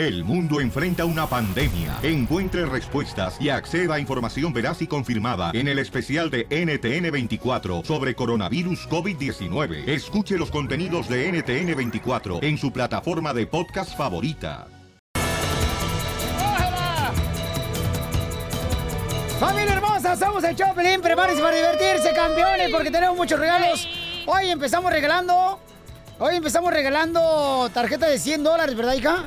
El mundo enfrenta una pandemia. Encuentre respuestas y acceda a información veraz y confirmada en el especial de NTN24 sobre coronavirus COVID-19. Escuche los contenidos de NTN24 en su plataforma de podcast favorita. Familia hermosa, somos el Choplin. Prepárense para divertirse, campeones, porque tenemos muchos regalos. Hoy empezamos regalando. Hoy empezamos regalando tarjeta de 100 dólares, ¿verdad, hija?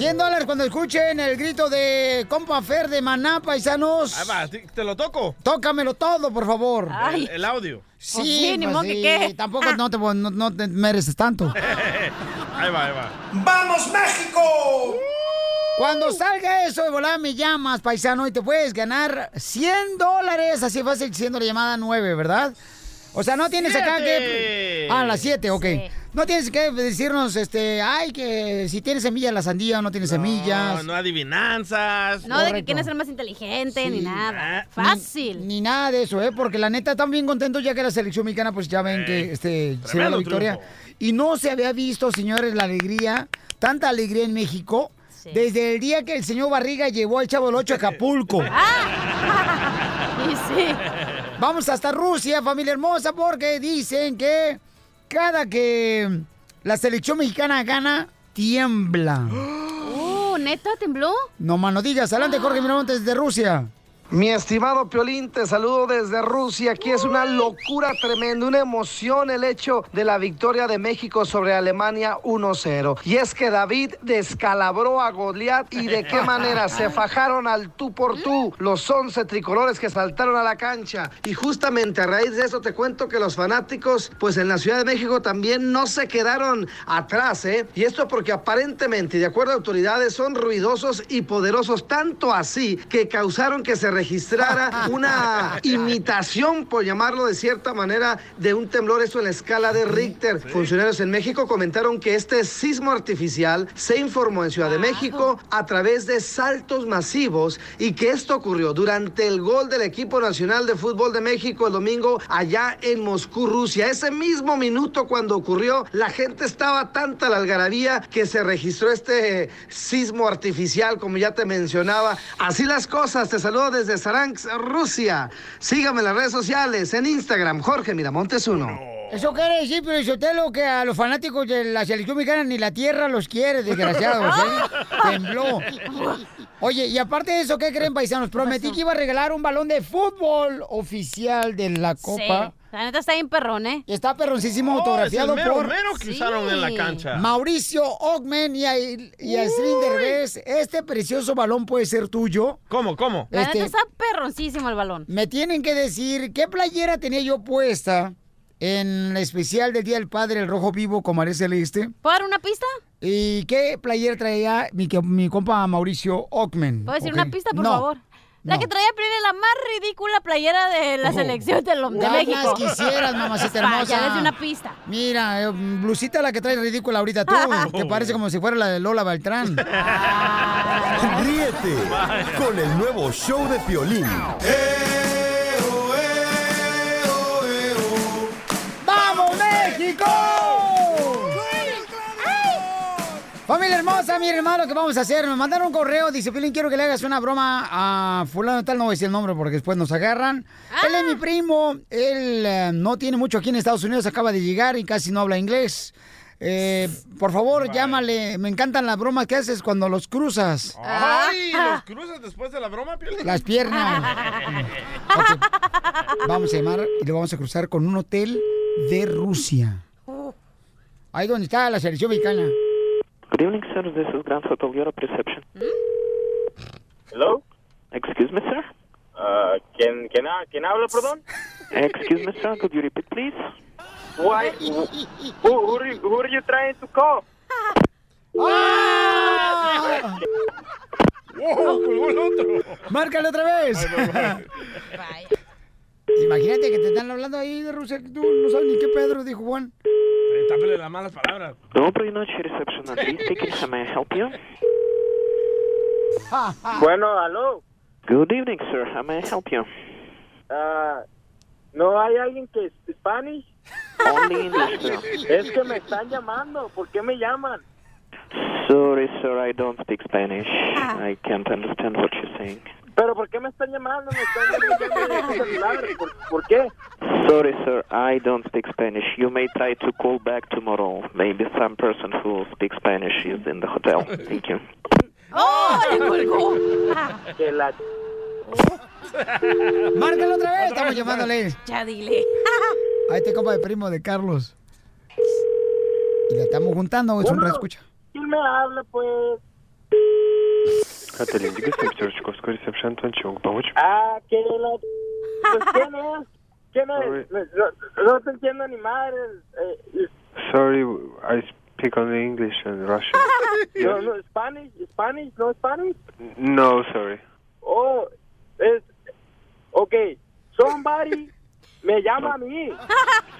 100 dólares cuando escuchen el grito de compa Fer de Maná, paisanos. Ahí va, ¿te lo toco? Tócamelo todo, por favor. El, el audio. Sí, sí, ni pues que sí, qué. Tampoco no te, no, no te mereces tanto. ahí va, ahí va. ¡Vamos, México! Cuando salga eso de volada me llamas, paisano, y te puedes ganar 100 dólares. Así fácil, siendo la llamada 9, ¿verdad? O sea, no tienes acá que... ¡Siete! Ah, las 7, ok. Sí. No tienes que decirnos, este, ay, que si tiene semilla la sandía o no tiene semillas. No, no adivinanzas. No de que quién es el más inteligente Sí. ni nada. Ah, Ni- Fácil. Ni, nada de eso, ¿eh? Porque la neta están bien contentos ya que la selección mexicana, pues ya ven que este, se dio la victoria. triunfo. Y no se había visto, señores, la alegría, tanta alegría en México, Sí. desde el día que el señor Barriga llevó al Chavo del Ocho a Acapulco. Y sí. Vamos hasta Rusia, familia hermosa, porque dicen que cada que la selección mexicana gana, tiembla. Uh, ¿neta tembló? No más no digas. Adelante, Jorge Miramontes desde Rusia. Mi estimado Piolín, te saludo desde Rusia. Aquí es una locura tremenda, una emoción el hecho de la victoria de México sobre Alemania 1-0. Y es que David descalabró a Goliat y de qué manera se fajaron al tú por tú los 11 tricolores que saltaron a la cancha. Y justamente a raíz de eso te cuento que los fanáticos, pues en la Ciudad de México también no se quedaron atrás, ¿eh? Y esto porque aparentemente, de acuerdo a autoridades, son ruidosos y poderosos, tanto así que causaron que se registrara una imitación, por llamarlo de cierta manera, de un temblor, eso en la escala de Richter. Funcionarios en México comentaron que este sismo artificial se informó en Ciudad de México a través de saltos masivos y que esto ocurrió durante el gol del equipo nacional de fútbol de México el domingo allá en Moscú, Rusia. Ese mismo minuto cuando ocurrió, la gente estaba tanta la algarabía que se registró este sismo artificial, como ya te mencionaba. Así las cosas, te saludo desde Saransk, Rusia. Sígame en las redes sociales, en Instagram, Jorge Miramontes 1. Eso quiere decir, pero Sotelo, que a los fanáticos de la selección mexicana ni la tierra los quiere, desgraciados, ¿eh? Tembló. Oye, y aparte de eso, ¿qué creen, paisanos? Prometí que iba a regalar un balón de fútbol oficial de la Copa. Sí. La neta está bien perrón, ¿eh? Está perroncísimo Oh, es autografiado el mero, por mero que Sí. usaron en la cancha. Mauricio Ogmen y a, y a Slim Derbez. Este precioso balón puede ser tuyo. ¿Cómo, cómo? La Este- neta está perroncísimo el balón. Me tienen que decir qué playera tenía yo puesta en especial del Día del Padre, el rojo vivo con María Celeste. ¿Puedo dar una pista? ¿Y qué playera traía mi, mi compa Mauricio Ockman? ¿Puedo decir una pista, por No. favor? La No. que traía es la más ridícula playera de la Oh. selección de, lo- de México. quisieras, mamacita hermosa. Ya desde una pista. Mira, eh, blusita la que trae ridícula ahorita tú, que parece como si fuera la de Lola Beltrán. Ríete con el nuevo show de Piolín. ¡Vamos, Familia hermosa, mi hermano, ¿qué vamos a hacer? Me mandaron un correo, dice, Pilín, quiero que le hagas una broma a fulano tal, no voy a decir el nombre porque después nos agarran. Él es mi primo, él eh, no tiene mucho aquí en Estados Unidos, acaba de llegar y casi no habla inglés. Eh, por favor, llámale, me encantan las bromas que haces cuando los cruzas. ¡Ay! ¿Los cruzas después de la broma? Las piernas. Ok. Vamos a llamar y lo vamos a cruzar con un hotel de Rusia. Ahí donde está la selección mexicana. Good evening, sir. This is Grand Hotel Europe reception. Hello? Excuse me, sir. Uh, ¿quién, quién, ha- ¿Quién habla, perdón? Excuse me, sir. Could you repeat, please? Why, who, who, are you, who are you trying to call? ¡Ah! ¡Wow! ¡Colgó el otro! ¡Márcale otra vez! Vaya. Imagínate que te están hablando ahí de Rusia, que tú no sabes ni qué Pedro, dijo Juan. Eh, tápele las malas palabras. Доброй ночи, reception. Андрей speaking. How may I help you? Bueno, aló. Good evening, sir. How may I help you? Ah, ¿No hay alguien que es Spanish? Only English, sir. Es que me están llamando. ¿Por qué me llaman? Sorry, sir, I don't speak Spanish. I can't understand what you're saying. ¿Pero por qué me están llamando? Me están llamando de su celular. ¿Por, ¿Por qué? Sorry, sir, I don't speak Spanish. You may try to call back tomorrow. Maybe some person who speaks Spanish is in the hotel. Thank you. ¡Oh! ¡Le colgó! Que la... Márcalo otra vez, estamos llamándole. Ya dile. A este compa de primo de Carlos. Y la estamos juntando, es un Uno. reescucha. ¿Quién me habla, pues? Отель Индиго, Санкт-Петербургской ресепшн, Антон Чонг, помочь? Ah, que la... Pues, ¿Quién es? ¿Quién es? No, no te entiendo ni madre. Eh, Sorry, I speak only English and Russian. no, no, Spanish, Spanish, no Spanish. No, sorry. Oh, es... Ok, somebody me llama a mí.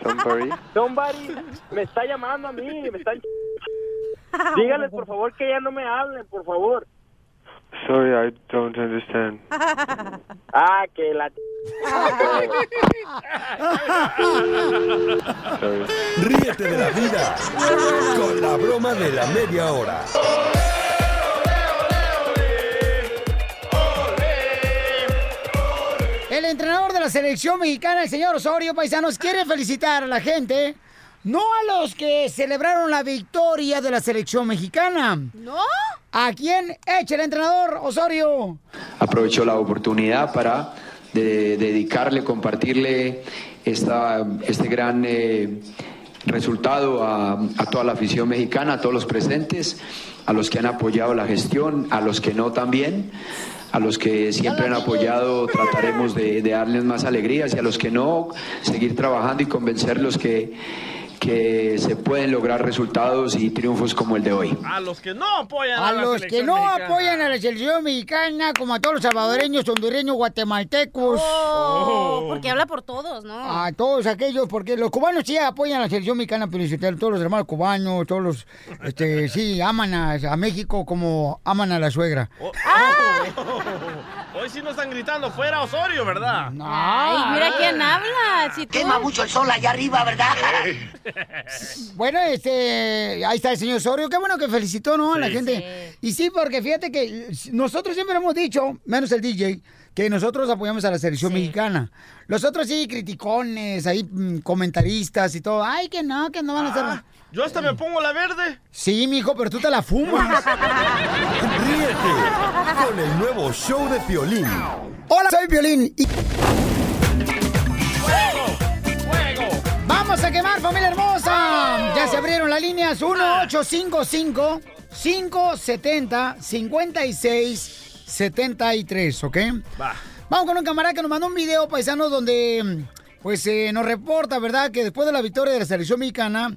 Somebody? Somebody me está llamando a mí, me están... Dígales, por favor, que ya no me hablen, por favor. Sorry, I don't understand. Ah, que la... Ríete de la vida con la broma de la media hora. El entrenador de la selección mexicana, el señor Osorio Paisanos, quiere felicitar a la gente, no a los que celebraron la victoria de la selección mexicana. ¿No? ¿A quién echa el entrenador Osorio? aprovecho la oportunidad para de- dedicarle, compartirle esta, este gran eh, resultado a, a toda la afición mexicana, a todos los presentes, a los que han apoyado la gestión, a los que no también, a los que siempre han apoyado trataremos de, de darles más alegrías y a los que no, seguir trabajando y convencerlos que, que se pueden lograr resultados y triunfos como el de hoy. A los que no apoyan a, A la los que no mexicana. apoyan a la selección mexicana, como a todos los salvadoreños, hondureños, guatemaltecos. Oh, porque habla por todos, ¿no? A todos aquellos, porque los cubanos sí apoyan a la selección mexicana, pero todos los hermanos cubanos, todos los, este, sí, aman a, a México como aman a la suegra. Oh, Hoy sí nos están gritando, fuera Osorio, ¿verdad? Ay, mira quién habla. Si tú... Quema mucho el sol allá arriba, ¿verdad? Bueno, este, ahí está el señor Osorio, qué bueno que felicitó, ¿no? A la Sí. gente. Y sí, porque fíjate que nosotros siempre hemos dicho, menos el DJ, que nosotros apoyamos a la selección mexicana. Los otros sí, criticones, ahí mm, comentaristas y todo. Ay, que no, que no van a hacer. Ah, Yo hasta me pongo la verde. Sí, mijo, pero tú te la fumas. Ríete con el nuevo show de Piolín. Hola, soy Violín. Y... Vamos a quemar, familia hermosa. Ya se abrieron las líneas 1855 570 56 73, ¿ok? Va. Vamos con un camarada que nos mandó un video, paisano, donde pues eh, nos reporta, ¿verdad? Que después de la victoria de la selección mexicana,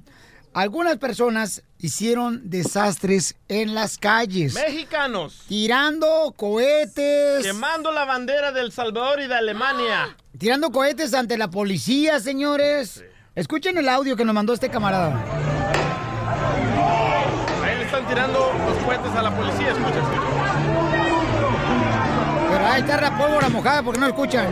algunas personas hicieron desastres en las calles. Mexicanos. Tirando cohetes. Quemando la bandera del Salvador y de Alemania. Tirando cohetes ante la policía, señores. Escuchen el audio que nos mandó este camarada. Ahí le están tirando los cohetes a la policía, escucha, escucha. Pero ahí está la pólvora mojada porque no escuchan.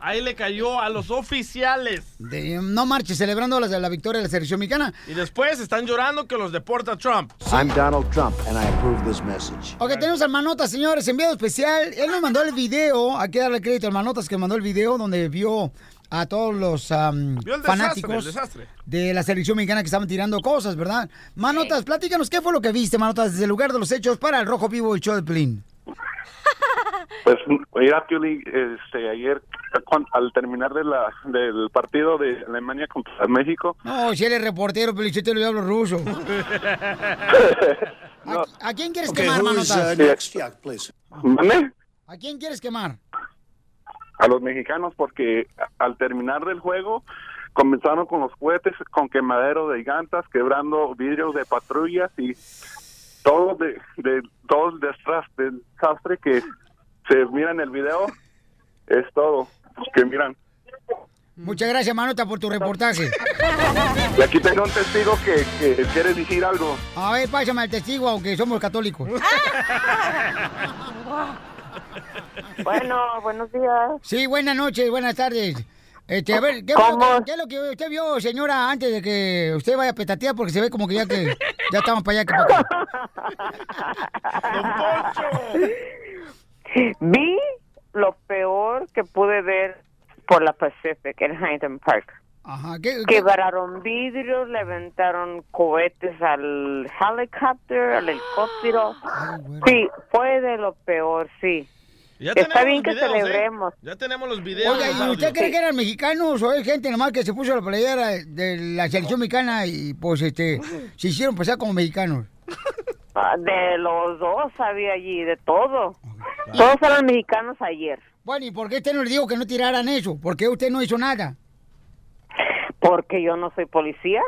Ahí le cayó a los oficiales. De- no marche celebrando la, la victoria de la selección mexicana. Y después están llorando que los deporta Trump. I'm Donald Trump, and I approve this message. Ok, tenemos al Manotas, señores, enviado especial. Él nos mandó el video, hay que darle crédito al Manotas que mandó el video donde vio a todos los el desastre, fanáticos el desastre. de la selección mexicana que estaban tirando cosas, ¿verdad? Manotas, platícanos, ¿qué fue lo que viste, Manotas, desde el lugar de los hechos para el Rojo Vivo y show de Plin? Pues mira, Pioli, este, ayer al terminar de la, del partido de Alemania contra México, No, si eres reportero, Pelichotelo, yo hablo ruso. ¿A, a quién quieres quemar, Manotas? ¿Mande? ¿A quién quieres quemar? A los mexicanos porque al terminar del juego comenzaron con los cohetes con quemadero de llantas, quebrando vidrios de patrullas y todo de, de todo el desastre, desastre que se mira en el video es todo que miran. Muchas gracias, Manota, por tu reportaje. Y aquí tengo un testigo que, que quiere decir algo. A ver, pásame al testigo, aunque somos católicos. Bueno, buenos días. Sí, buenas noches, buenas tardes. Este, a ver, ¿qué, ¿Cómo? fue- qué es lo que usted vio, señora, antes de que usted vaya a petatear? Porque se ve como que ya que Ya estamos para allá que para acá. Vi lo peor que pude ver por la Pacific en Huntington Park. Ajá, ¿qué, qué? Quebraron vidrios, le aventaron cohetes al helicóptero, al helicóptero. Sí, fue de lo peor, sí. Ya Está bien que videos, ¿eh? celebremos. Ya tenemos los videos. Oiga, ¿y usted cree que eran mexicanos o es gente nomás que se puso la playera de la selección mexicana y pues este se hicieron pasar como mexicanos? Ah, De los dos había allí, de todo. Todos eran mexicanos ayer. Bueno, ¿y por qué usted no le dijo que no tiraran eso? ¿Por qué usted no hizo nada? Porque yo no soy policía.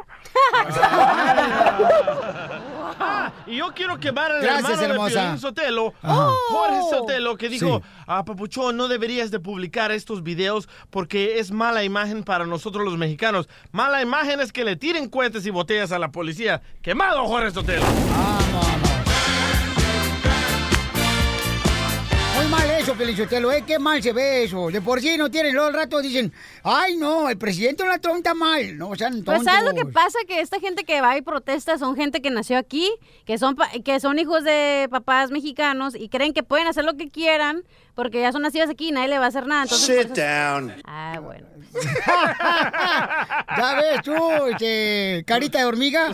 Ah, y yo quiero quemar al Gracias, hermano hermosa. de Piolín Sotelo, Ajá. Jorge Sotelo, que dijo, Sí. ah, Papuchón, no deberías de publicar estos videos porque es mala imagen para nosotros los mexicanos. Mala imagen es que le tiren cohetes y botellas a la policía. ¡Quemado, Jorge Sotelo! Muy eso, Pelichotelo, ¿eh? Qué mal se ve eso. De por sí no tienen, luego al rato dicen, ay, no, el presidente Donald Trump está mal. No, sean tontos. Pues ¿sabes lo que pasa? Que esta gente que va y protesta son gente que nació aquí, que son, que son hijos de papás mexicanos y creen que pueden hacer lo que quieran porque ya son nacidos aquí y nadie le va a hacer nada. Entonces, eso- down. Ah, bueno. ya ves tú, este, carita de hormiga.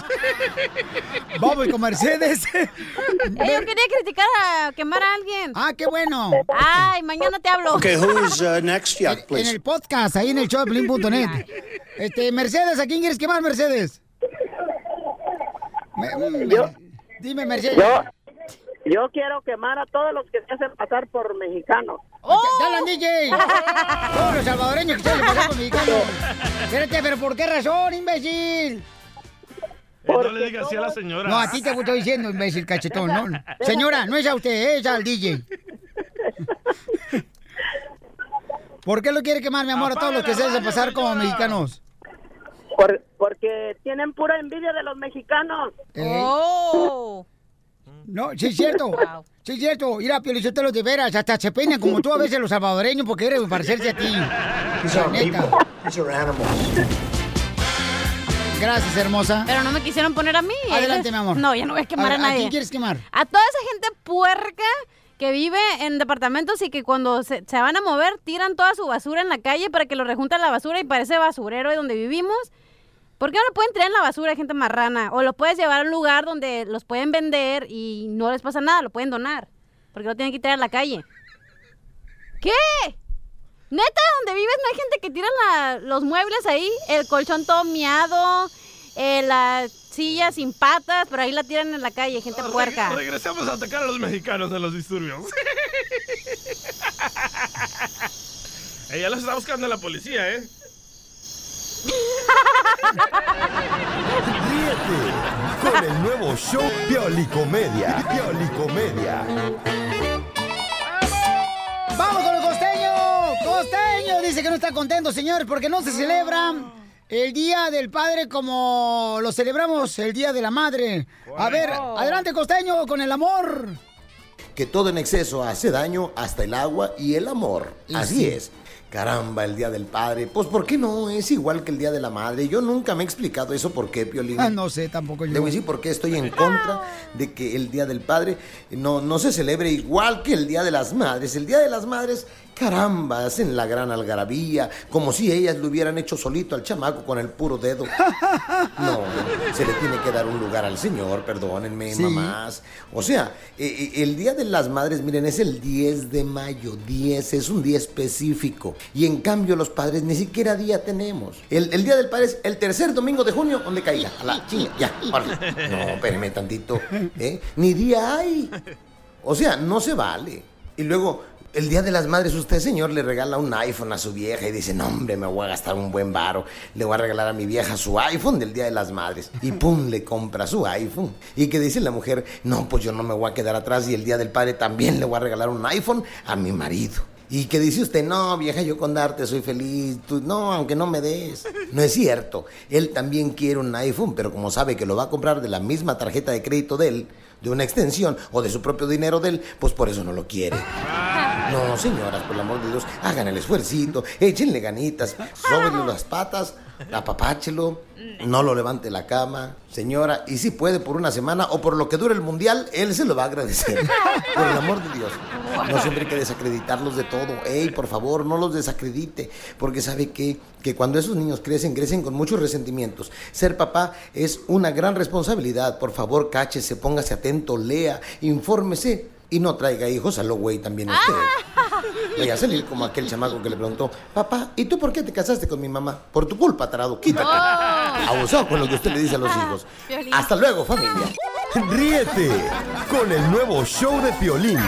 Vamos con Mercedes. Eh, yo quería criticar a quemar a alguien. Ah, qué bueno. Ay, mañana te hablo. Okay, who's uh, next? En please. el podcast, ahí en el show de. Este, Mercedes, ¿a quién quieres quemar, Mercedes? Me- me- Dime, Mercedes. Yo, yo quiero quemar a todos los que se hacen pasar por mexicanos. ¡Ya hablan, DJ! Todos los salvadoreños que se hacen pasar por mexicanos. Espérate, ¿pero por qué razón, imbécil? Eh, no le digas así a la señora. No, a ti te estoy diciendo, imbécil cachetón. No. Señora, no es a usted, es al DJ. ¿Por qué lo quiere quemar, mi amor, a todos los que se hacen pasar como mexicanos? Por- porque tienen pura envidia de los mexicanos. Eh, Oh. No, sí es cierto. Sí es cierto. Mira, Piolichotelo, de veras, hasta se peinan como tú a veces los salvadoreños porque quieren parecerse a ti. These La aren't neta. people. These are animals. Gracias, hermosa. Pero no me quisieron poner a mí. Adelante, Ellos- mi amor. No, ya no voy a quemar a, ¿A nadie. quién quieres quemar? A toda esa gente puerca que vive en departamentos y que cuando se, se van a mover tiran toda su basura en la calle para que lo rejunten la basura y parece basurero de donde vivimos. ¿Por qué no lo pueden tirar en la basura, gente marrana? O lo puedes llevar a un lugar donde los pueden vender y no les pasa nada, lo pueden donar. Porque lo tienen que tirar a la calle. ¿Qué? Neta, donde vives no hay gente que tira la- los muebles ahí, el colchón todo miado, eh, la silla sin patas, pero ahí la tiran en la calle, gente puerca. Regresemos a atacar a los mexicanos de los disturbios. Ella los está buscando la policía, ¿eh? Ríete con el nuevo show Piolicomedia. Piolicomedia. ¡Vamos con el costeño! ¡Costeño! Dice que no está contento, señores, porque no se celebra el Día del Padre como lo celebramos el Día de la Madre. A ver, adelante, costeño, con el amor. que todo en exceso hace daño, hasta el agua y el amor. Y Así sí. es. Caramba, el Día del Padre. Pues, ¿por qué no? Es igual que el Día de la Madre. Yo nunca me he explicado eso por qué, Piolín. Ah, no sé, tampoco yo. Le voy a decir por qué estoy en contra de que el Día del Padre no, no se celebre igual que el Día de las Madres. El Día de las Madres, caramba, hacen la gran algarabía, como si ellas lo hubieran hecho solito al chamaco con el puro dedo. No, se le tiene que dar un lugar al Señor, perdónenme, Sí. mamás. O sea, eh, eh, el Día de las Madres, miren, es el 10 de mayo, 10, es un día específico. Y en cambio los padres ni siquiera día tenemos. El, el Día del Padre es el tercer domingo de junio, donde caiga. A la chinga, ya, órale. No, espérenme tantito. ¿eh? Ni día hay. O sea, no se vale. Y luego, el Día de las Madres, usted, señor, le regala un iPhone a su vieja y dice, no, hombre, me voy a gastar un buen varo. Le voy a regalar a mi vieja su iPhone del Día de las Madres. Y pum, le compra su iPhone. Y que dice la mujer, no, pues yo no me voy a quedar atrás y el Día del Padre también le voy a regalar un iPhone a mi marido. Y que dice usted, no, vieja, yo con darte soy feliz. Tú, no, aunque no me des. No es cierto. Él también quiere un iPhone, pero como sabe que lo va a comprar de la misma tarjeta de crédito de él, de una extensión o de su propio dinero de él, pues por eso no lo quiere. No, señoras, por el amor de Dios, hagan el esfuercito, échenle ganitas, sóbenle las patas apapáchelo, no lo levante la cama, señora, y si puede por una semana o por lo que dure el mundial, él se lo va a agradecer. Por el amor de Dios. No siempre hay que desacreditarlos de todo. Ey, por favor, no los desacredite, porque sabe que, que cuando esos niños crecen, crecen con muchos resentimientos. Ser papá es una gran responsabilidad. Por favor, cáchese, póngase atento, lea, infórmese. Y no traiga hijos a lo güey también usted. Vaya a salir como aquel chamaco que le preguntó, papá, ¿y tú por qué te casaste con mi mamá? Por tu culpa, tarado, quítate. Abusado con lo que usted le dice a los hijos. Hasta luego, familia. Ríete con el nuevo show de Piolín.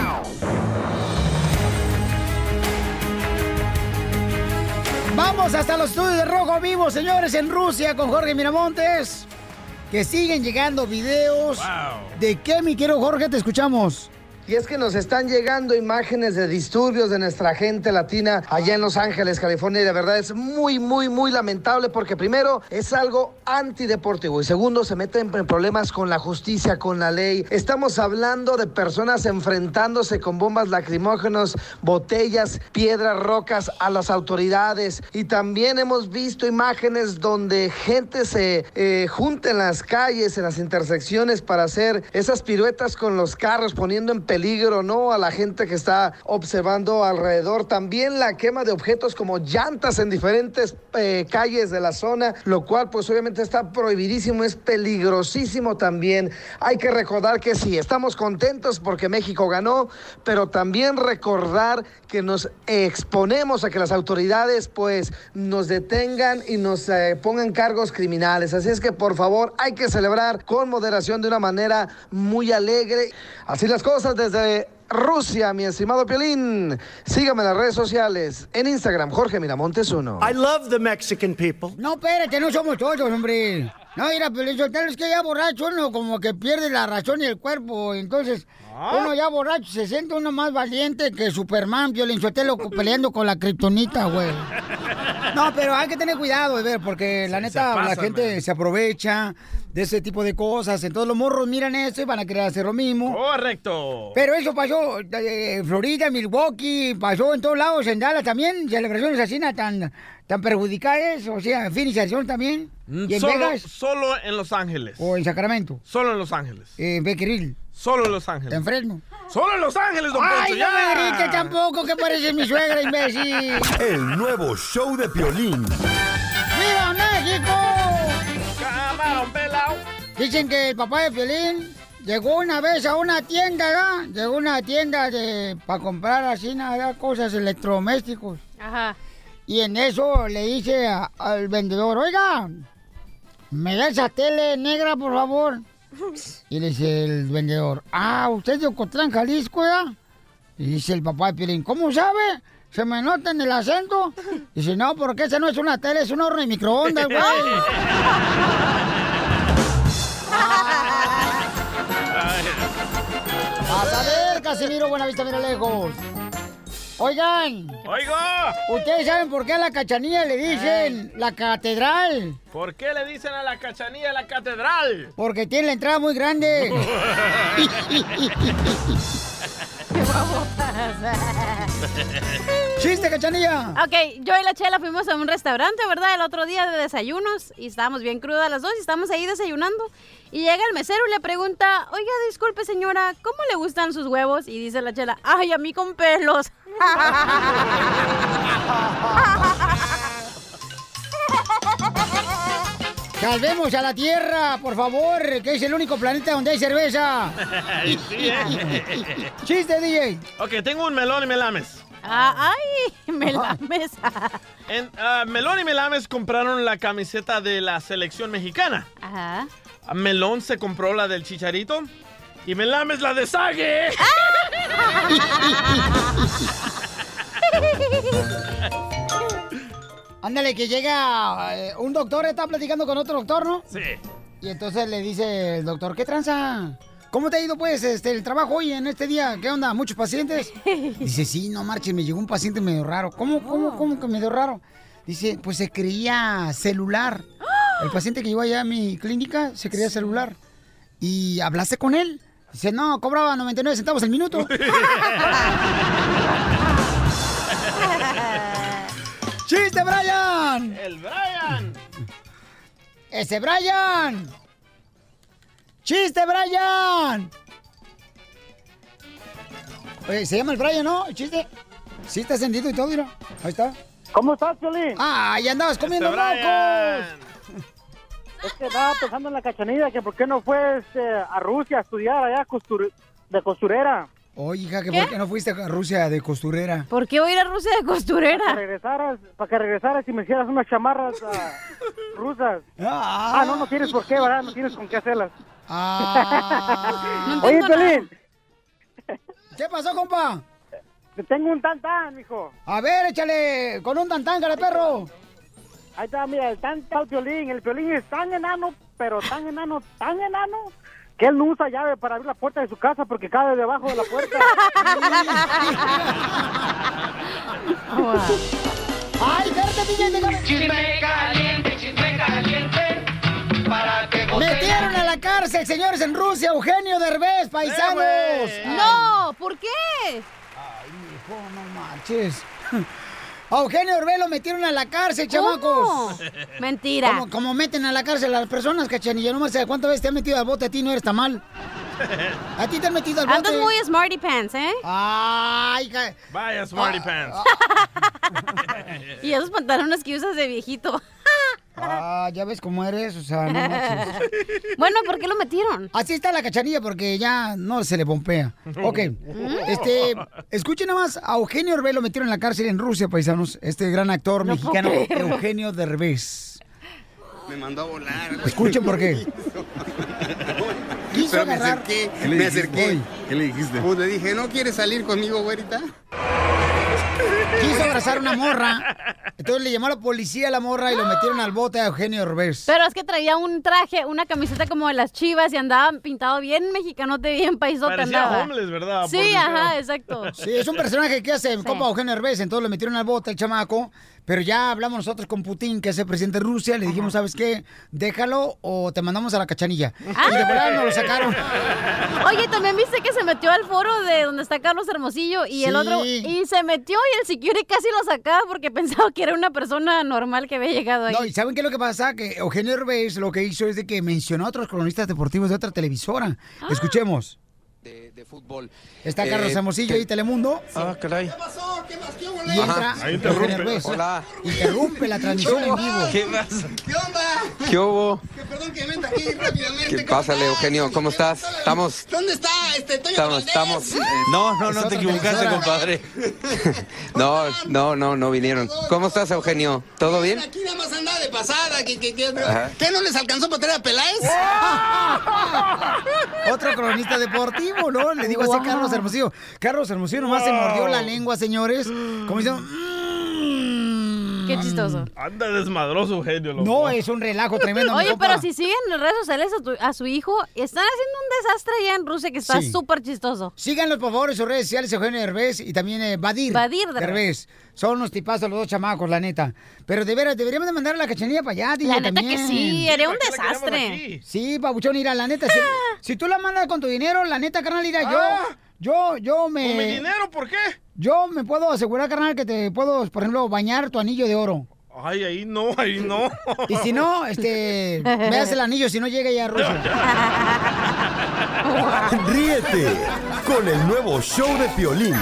Vamos hasta los estudios de Rojo Vivo, señores, en Rusia con Jorge Miramontes. Que siguen llegando videos. ¿De qué, mi querido Jorge? Te escuchamos. Y es que nos están llegando imágenes de disturbios de nuestra gente latina allá en Los Ángeles, California, y de verdad es muy, muy, muy lamentable porque primero es algo antideportivo. Y segundo se meten en problemas con la justicia, con la ley. Estamos hablando de personas enfrentándose con bombas lacrimógenas, botellas, piedras, rocas a las autoridades. Y también hemos visto imágenes donde gente se eh, junta en las calles, en las intersecciones para hacer esas piruetas con los carros poniendo en peligro, ¿no? A la gente que está observando alrededor. También la quema de objetos como llantas en diferentes eh, calles de la zona, lo cual pues obviamente está prohibidísimo, es peligrosísimo también. Hay que recordar que sí, estamos contentos porque México ganó, pero también recordar que nos exponemos a que las autoridades pues nos detengan y nos eh, pongan cargos criminales. Así es que por favor hay que celebrar con moderación de una manera muy alegre. Así las cosas desde Rusia, mi estimado Piolín. Sígame en las redes sociales. En Instagram, Jorge Miramontes 1. I love the Mexican people. No, espérate, no somos todos, hombre. No, mira, pero es que ya borracho uno como que pierde la razón y el cuerpo. Entonces, uno ya borracho se siente uno más valiente que Superman, Violín Sotelo peleando con la kriptonita, güey. No, pero hay que tener cuidado, de ver, porque la neta, la gente se aprovecha de ese tipo de cosas. Entonces los morros miran eso y van a querer hacer lo mismo. Correcto. Pero eso pasó eh, en Florida, Milwaukee, pasó en todos lados, en Dallas también, celebraciones así tan, tan perjudicadas, o sea, finalización también. ¿Y en Solo, Vegas? solo en Los Ángeles. ¿O en Sacramento? Solo en Los Ángeles. En Becquerel. Solo en Los Ángeles. En Fresno. Solo en Los Ángeles, don ¡Ay, Poncho, no me ya. grites tampoco, que parece mi suegra, imbécil! El nuevo show de Piolín. ¡Viva México! Camarón pelao. Dicen que el papá de Piolín llegó una vez a una tienda, ¿verdad? Llegó a una tienda de para comprar así, nada, cosas electrodomésticos. Ajá. Y en eso le dice a- al vendedor, oiga, me da esa tele negra, por favor. Y le dice el vendedor, ah, ¿usted es de Ocotlán, Jalisco, ya? Y dice el papá de Piolín, ¿cómo sabe? ¿Se me nota en el acento? Dice, no, porque esa no es una tele, es un horno de microondas, güey. A ver, Casimiro Buenavista, mira lejos. Oigan, Oigo. ¿ustedes saben por qué a la cachanilla le dicen la catedral? ¿Por qué le dicen a la cachanilla la catedral? Porque tiene la entrada muy grande. ¡Chiste, cachanilla! Ok, yo y la Chela fuimos a un restaurante, ¿verdad? El otro día de desayunos y estábamos bien crudas las dos y estábamos ahí desayunando. Y llega el mesero y le pregunta, oiga, disculpe señora, ¿cómo le gustan sus huevos? Y dice la Chela, ay, a mí con pelos. Salvemos a la Tierra, por favor, que es el único planeta donde hay cerveza. Sí, eh. ¡Chiste, DJ! Ok, tengo un melón y melames. Ah, ay, me la mesa. En, ah, Melón y Melames compraron la camiseta de la selección mexicana. Ajá. Ah, Melón se compró la del Chicharito y Melames la de Sague. Ándale, que llega eh, un doctor, está platicando con otro doctor, ¿no? Sí. Y entonces le dice el doctor, ¿qué tranza? ¿Cómo te ha ido, pues, este, el trabajo hoy en este día? ¿Qué onda? ¿Muchos pacientes? Dice, sí, no marches, me llegó un paciente medio raro. ¿Cómo, cómo, cómo que medio raro? Dice, pues se creía celular. El paciente que llegó allá a mi clínica se creía celular. ¿Y hablaste con él? Dice, no, cobraba 99 centavos el minuto. ¡Chiste, Brian! El Brian. ¡Ese Brian! ¡Chiste, Brian! Oye, se llama el Brian, ¿no? ¿El chiste? Sí, está encendido y todo, mira. Ahí está. ¿Cómo estás, Piolín? ¡Ah, ya andabas comiendo mocos! Es que estaba pensando en la cachanilla que por qué no fue este, a Rusia a estudiar allá costur- de costurera. Oye, hija, que ¿por qué no fuiste a Rusia de costurera? ¿Por qué voy a ir a Rusia de costurera? Para que regresaras, para que regresaras y me hicieras unas chamarras ah, rusas. Ah. Ah, no, no tienes por qué, ¿verdad? No tienes con qué hacerlas. Ah. Oye, Piolín, ¿Qué pasó, compa? te tengo un tantán, mijo. A ver, échale con un tantán, cara perro. Ahí está, mira, el tantán el Piolín. El Piolín es tan enano, pero tan enano, tan enano, que él no usa llave para abrir la puerta de su casa porque cabe debajo de la puerta. ¡Ay, verte, Chisme caliente, chisme caliente. Para que Metieron a la cárcel, señores, en Rusia, Eugenio Derbez, paisanos. güey. No, ¿por qué? Ay, mijo, no marches. A Eugenio Derbez lo metieron a la cárcel, chamacos. Mentira. Como, como meten a la cárcel a las personas, cachanilla. No me sé cuántas veces te han metido al bote a ti, no eres tan mal. A ti te han metido al bote. Andas muy smarty pants, ¿eh? Ay, Vaya, Smarty Pants. Y esos pantalones que usas de viejito. Ah, ya ves cómo eres, o sea, no. Bueno, ¿por qué lo metieron? Así está la cachanilla porque ya no se le pompea. Ok. Este, escuchen nada más, a Eugenio Derbez lo metieron en la cárcel en Rusia, paisanos. Este gran actor No mexicano. Eugenio Derbez. Me mandó a volar. Escuchen por qué. Quiso Pero me agarrar- acerqué, ¿Qué le me dijiste? acerqué. ¿Qué le dijiste? Pues le dije, ¿no quieres salir conmigo, güerita? Quiso abrazar una morra. Entonces le llamó a la policía a la morra y lo metieron al bote a Eugenio Derbez. Pero es que traía un traje, una camiseta como de las chivas y andaba pintado bien mexicanote, bien paisote Parecía andaba. homeless, ¿verdad? Sí, ajá, exacto. Sí, es un personaje que hace compa Eugenio Derbez, entonces lo metieron al bote el chamaco, pero ya hablamos nosotros con Putin, que es el presidente de Rusia, le dijimos, ¿sabes qué? Déjalo o te mandamos a la cachanilla. Ah. Y de verdad nos lo sacaron. Oye, también viste que se metió al foro de donde está Carlos Hermosillo y el otro, y se metió y el security casi lo sacaba porque pensaba que era una persona normal que había llegado ahí. No, ¿y saben qué es lo que pasa? Que Eugenio Derbez lo que hizo es de que mencionó a otros cronistas deportivos de otra televisora. Escuchemos. De fútbol. Está Eh, Carlos Hermosillo y Telemundo. Ah, caray. Y entra Ajá. Eugenio Derbez. Hola. Interrumpe la transmisión en vivo. ¿Qué pasa? ¿Qué hubo? ¿Qué pásale, Eugenio? ¿Cómo estás? Estamos... ¿Dónde está este Toño Estamos, Valdés? estamos... No, no, no te equivocaste, compadre. No, no, no, no vinieron. ¿Cómo estás, Eugenio? ¿Todo bien? Aquí nada más andaba de pasada. ¿Qué, qué, qué. ¿Qué no les alcanzó para traer a Peláez? Otro cronista deportivo, ¿no? Le digo así a. Carlos Hermosillo. Carlos Hermosillo nomás se mordió la lengua, señores. Como diciendo, "Mm". Qué chistoso. Anda desmadroso, Eugenio. loco. no, es un relajo tremendo. Oye, pero si siguen en las redes sociales a, tu- a su hijo, están haciendo un desastre allá en Rusia que está Sí. súper chistoso. Síganlos, por favor, en sus redes sociales, Eugenio Derbez y también eh, Badir. Badir Derbez. Son unos tipazos los dos chamacos, la neta. Pero de veras, deberíamos de mandar a la cachanilla para allá, DJ, La neta que sí, haría un desastre. Sí, papuchón, mira, la neta, si, si tú la mandas con tu dinero, la neta, carnal, mira, yo, yo, yo me... ¿Con mi dinero? ¿Por qué? Yo me puedo asegurar, carnal, que te puedo, por ejemplo, bañar tu anillo de oro. Ay, ahí no, ahí no. Y si no, este, me das el anillo si no llega ya a Rusia. Ríete con el nuevo show de Piolín.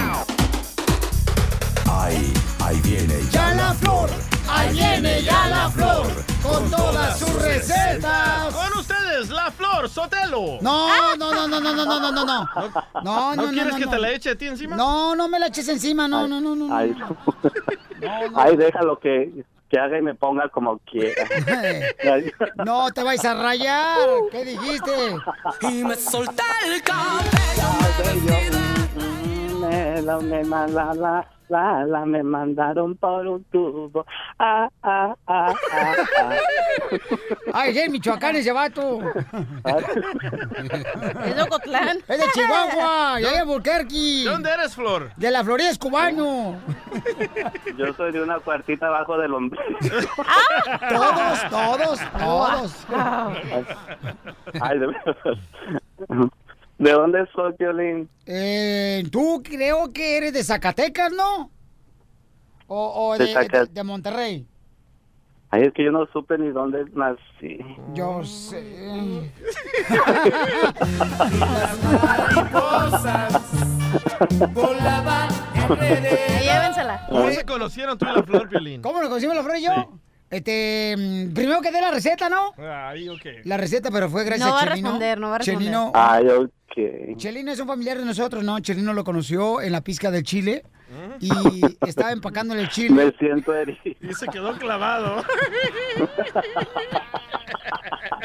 Ahí, ahí viene ¡Ya la flor! ¡Ahí viene ya la flor! ¡Con todas sus recetas! Con ustedes, la flor Sotelo. No, no, no, no, no, no, no, no, no, no. No, no, ¿No no, quieres no, que no. te la eche a ti encima? No, no me la eches encima, no, no, no, no. Ay, ay, déjalo que, que haga y me ponga como quiera. No te vais a rayar. ¿Qué dijiste? Y me solté el Me, la, me, la, la, la, la, me mandaron por un tubo. Ah, ah, ah, ah, ah. Ay, es Michoacán ese vato. Es de Ocotlán. Es de Chihuahua, y hay Albuquerque. ¿De dónde eres, Flor? De la Florida es cubano. Yo soy de una cuartita abajo del ombligo. Todos, todos, todos. Ay, de verdad. ¿De dónde soy, Violín? Eh, tú creo que eres de Zacatecas, ¿no? O, o De de, Zaca- de- de Monterrey. Ay, es que yo no supe ni dónde nací. Yo sé. Llévensela. ¿Cómo se conocieron tú y la flor, Piolín? ¿Cómo lo conocimos la flor y yo? Este, mm, primero que dé la receta, ¿no? Ay, ok. La receta, pero fue gracias No va a a Chelino. responder, no va a responder. Chelino, Ay, ok. Chelino es un familiar de nosotros, ¿no? Chelino lo conoció en la pizca del Chile y estaba empacándole el chile. Me siento herido. Y se quedó clavado.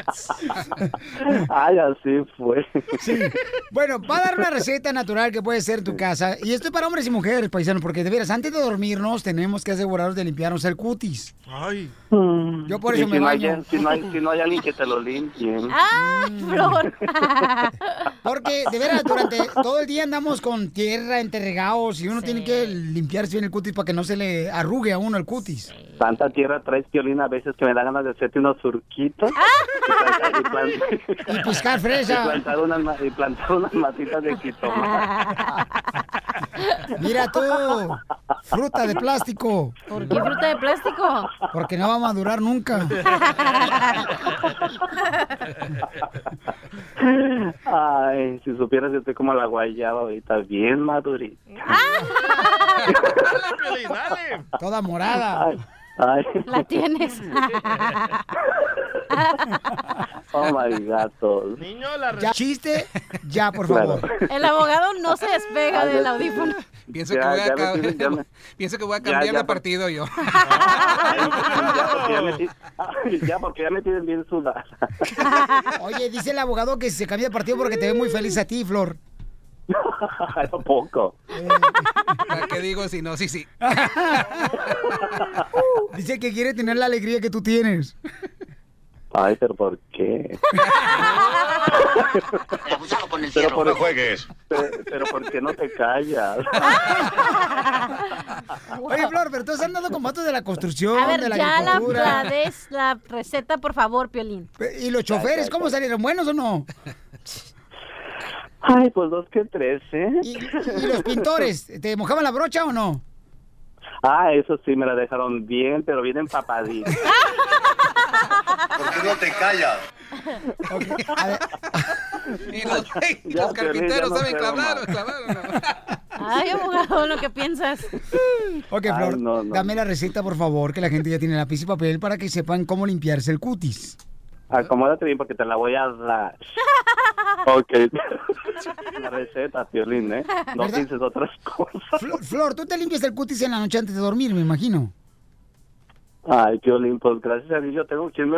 Ay, así fue. Sí. Bueno, va a dar una receta natural que puede ser en tu casa. Y esto es para hombres y mujeres, paisanos, porque de veras, antes de dormirnos tenemos que asegurarnos de limpiarnos el cutis. Ay. Yo por eso si me no hay- baño. si, no hay, si no hay alguien que te lo limpie. ¡Ah, Flor! Porque de veras, durante todo el día andamos con tierra, enterregados y uno tiene que limpiarse bien el cutis para que no se le arrugue a uno el cutis. Tanta tierra traes violín a veces que me da ganas de hacerte unos surquitos. Y, plantar, y, Y piscar fresa. y plantar unas, y plantar unas matitas de jitomate. Mira tú, fruta de plástico. ¿Por qué fruta de plástico? Porque no va a madurar nunca. Ay, si supieras que estoy como la guayaba ahorita, bien madurita. Toda morada. Ay, ay. La tienes. Oh my gatos. Ya, chiste, ya, por Claro. favor. El abogado no se despega del audífono. Pienso Ya, que voy a, ya me ca- tienen- ya me- pienso que voy a cambiar ya, de partido yo. Ya porque ya me, ti- ay, ya, porque ya me tienen bien sudada. Oye, dice el abogado que se cambia de partido porque te ve muy feliz a ti, Flor. Un poco. ¿Para qué digo si no? Sí, sí. Dice que quiere tener la alegría que tú tienes. Ay, pero ¿por qué? pero por, juegues. Pero, pero ¿por qué no te callas? Oye, Flor, pero tú has andado con vatos de la construcción, A ver, de la ya la, la des la receta, por favor, Piolín. ¿Y los choferes cómo salieron? ¿Buenos o no? Ay, pues dos que tres, ¿eh? ¿Y, y los pintores? ¿Te mojaban la brocha o no? Ah, eso sí, me la dejaron bien, pero bien empapadita. ¿Por qué no te callas? Y los, Ya, los carpinteros no saben clavar, clavar. Ay, abogado, lo que piensas. Ok, Ay, Flor, no, no. dame la receta, por favor, que la gente ya tiene lápiz y papel para que sepan cómo limpiarse el cutis. Acomódate bien porque te la voy a dar. Ok. La receta, Piolín, ¿eh? No ¿Verdad? pienses otras cosas. Flor, Flor, tú te limpias el cutis en la noche antes de dormir, me imagino. Ay, Piolín, pues gracias a Dios yo tengo quien me...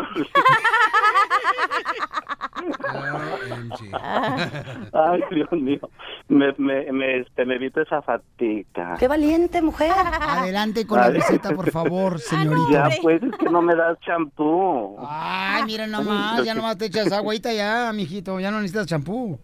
Ay, Dios mío. Me, me, me, este, me evito esa fatiga. ¡Qué valiente, mujer! Adelante con la receta, por favor, señorita. Ya, pues, es que no me das champú. Ay, mira nomás, ya nomás te echas agüita ya, mijito, ya no necesitas champú.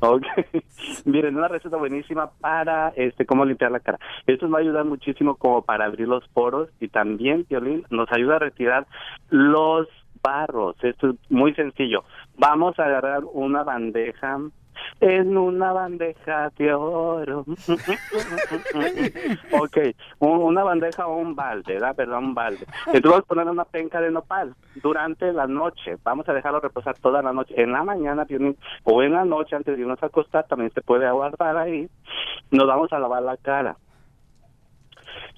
Ok. Miren, una receta buenísima para este cómo limpiar la cara. Esto nos va a ayudar muchísimo como para abrir los poros y también, Violín, nos ayuda a retirar los barros. Esto es muy sencillo. Vamos a agarrar una bandeja en una bandeja de oro. ok, un- una bandeja o un balde, ¿verdad? Perdón, un balde. Entonces vamos a poner una penca de nopal durante la noche. Vamos a dejarlo reposar toda la noche. En la mañana o en la noche antes de irnos a acostar también se puede aguardar ahí. Nos vamos a lavar la cara.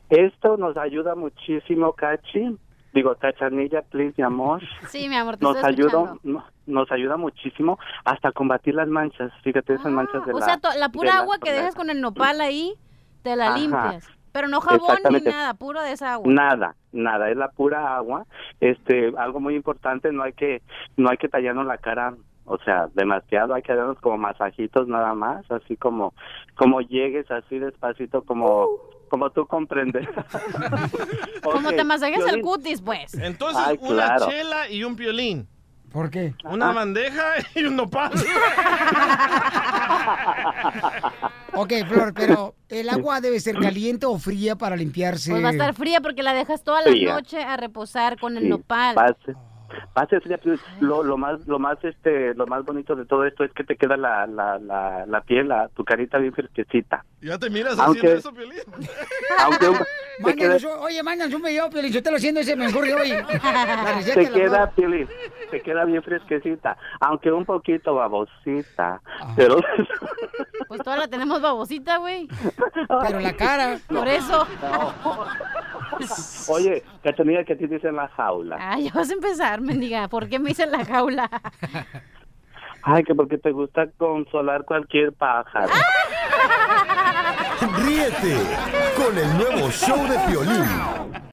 Esto nos ayuda muchísimo, Cachi. Digo, Cachanilla, please, mi amor Sí, mi amor, te nos estoy ayuda no- nos ayuda muchísimo hasta combatir las manchas fíjate esas manchas de O la sea, to- la pura la- agua que dejas con el nopal ahí, te la Ajá. limpias. Pero no jabón ni nada, puro de esa agua. nada nada es la pura agua este algo muy importante no hay que no hay que tallarnos la cara o sea demasiado hay que darnos como masajitos nada más así como como llegues así despacito como como tú comprendes Como Ok, te masajes el cutis, pues. Entonces, Ay, una claro. chela y un piolín. ¿Por qué? Una bandeja y un nopal. Ok, Flor, pero ¿el agua debe ser caliente o fría para limpiarse? Pues va a estar fría porque la dejas toda la Fría. noche a reposar con el Sí, nopal. Va a ser- Pásese, Piolín. lo, lo más, lo más, este, lo más bonito de todo esto es que te queda la, la, la, la piel, la, tu carita bien fresquecita. Ya te miras Aunque- haciendo eso, Piolín. Aunque un- te Mándanos queda, un- oye, mándanos un video, Piolín, yo te lo haciendo ese mejor que hoy. Te queda, Piolín, te queda bien fresquecita, aunque un poquito babosita, Ah. pero Pues toda la tenemos babosita, güey. Pero la cara. Por eso. Oye, Cachanilla, que a ti te dicen la jaula. Ay, ya vas a empezar, mendiga. ¿Por qué me dicen la jaula? Ay, que porque te gusta consolar cualquier pájaro. Ríete con el nuevo show de Piolín.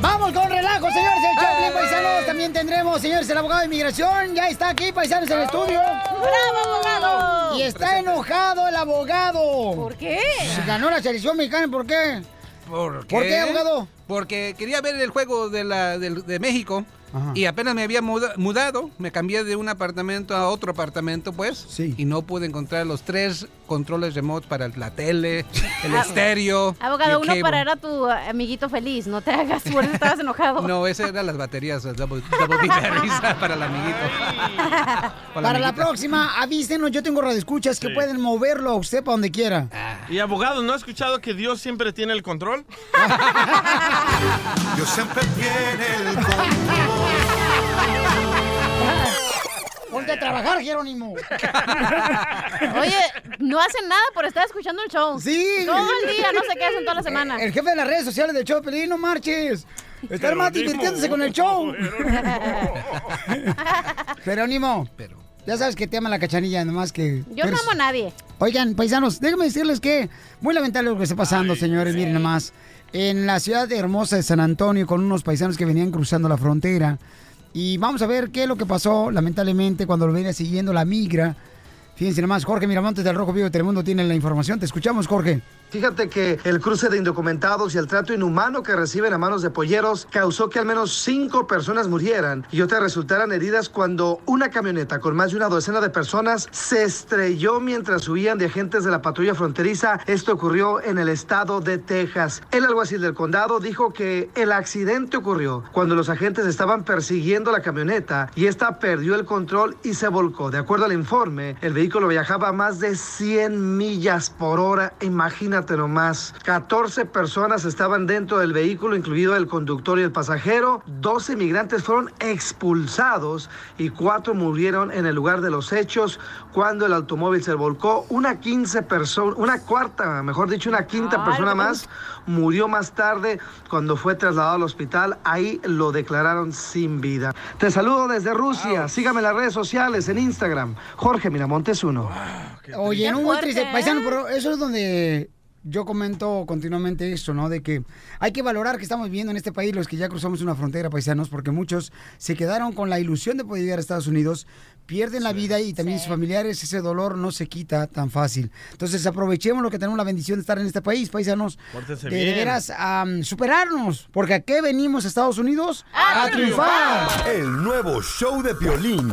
Vamos con relajo, señores. El Choplin, paisanos. También tendremos, señores, el abogado de inmigración. Ya está aquí, paisanos, en el estudio. ¡Bravo, abogado! Y está enojado el abogado. ¿Por qué? Se ganó la selección mexicana, ¿por qué? ¿Por qué? ¿Por qué, abogado? Porque quería ver el juego de, la, del- de México y apenas me había muda- mudado, me cambié de un apartamento a otro apartamento, pues, y no pude encontrar los tres controles remote para la tele, el estéreo. Abogado, uno cable. para era tu amiguito feliz. No te hagas, por eso estabas enojado. No, esas eran las baterías Double, double para el amiguito. Para la próxima, avísenos. Yo tengo radioescuchas que pueden moverlo a usted para donde quiera. Y abogado, ¿no ha escuchado que Dios siempre tiene el control? Yo siempre tiene el Ponte a trabajar, Jerónimo. Oye, no hacen nada por estar escuchando el show. Sí. Todo el día, no sé qué hacen toda la semana. El jefe de las redes sociales del show, Pelín, no marches. Están más divirtiéndose con el show. Jerónimo. Ya sabes que te ama la cachanilla, nomás que... Yo no amo a nadie. Oigan, paisanos, déjenme decirles que muy lamentable lo que está pasando, señores. Miren nomás. En la ciudad hermosa de San Antonio, con unos paisanos que venían cruzando la frontera. Y vamos a ver qué es lo que pasó, lamentablemente, cuando lo venía siguiendo la migra. Fíjense nomás, Jorge Miramontes del Rojo Vivo de Telemundo tiene la información. Te escuchamos, Jorge. Fíjate que el cruce de indocumentados y el trato inhumano que reciben a manos de polleros causó que al menos cinco personas murieran y otras resultaran heridas cuando una camioneta con más de una docena de personas se estrelló mientras huían de agentes de la patrulla fronteriza. Esto ocurrió en el estado de Texas. El alguacil del condado dijo que el accidente ocurrió cuando los agentes estaban persiguiendo la camioneta y esta perdió el control y se volcó. De acuerdo al informe, el vehículo viajaba a más de 100 millas por hora. Imagínate nomás. 14 personas estaban dentro del vehículo, incluido el conductor y el pasajero. 12 migrantes fueron expulsados y cuatro murieron en el lugar de los hechos cuando el automóvil se volcó. Una 15 personas, una cuarta, mejor dicho, una quinta Ay, persona más murió más tarde cuando fue trasladado al hospital. Ahí lo declararon sin vida. Te saludo desde Rusia. Sígame en las redes sociales, en Instagram. Jorge Miramontes 1. Oye, Qué no, muy triste. Paisano, pero eso es donde yo comento continuamente esto, ¿no? De que hay que valorar que estamos viviendo en este país los que ya cruzamos una frontera, paisanos, porque muchos se quedaron con la ilusión de poder llegar a Estados Unidos, pierden la vida y también sus familiares, ese dolor no se quita tan fácil. Entonces aprovechemos lo que tenemos la bendición de estar en este país, paisanos. Pórtense De, bien. veras, am, superarnos, porque ¿a qué venimos a Estados Unidos? ¡A, triunfar! El nuevo show de Piolín.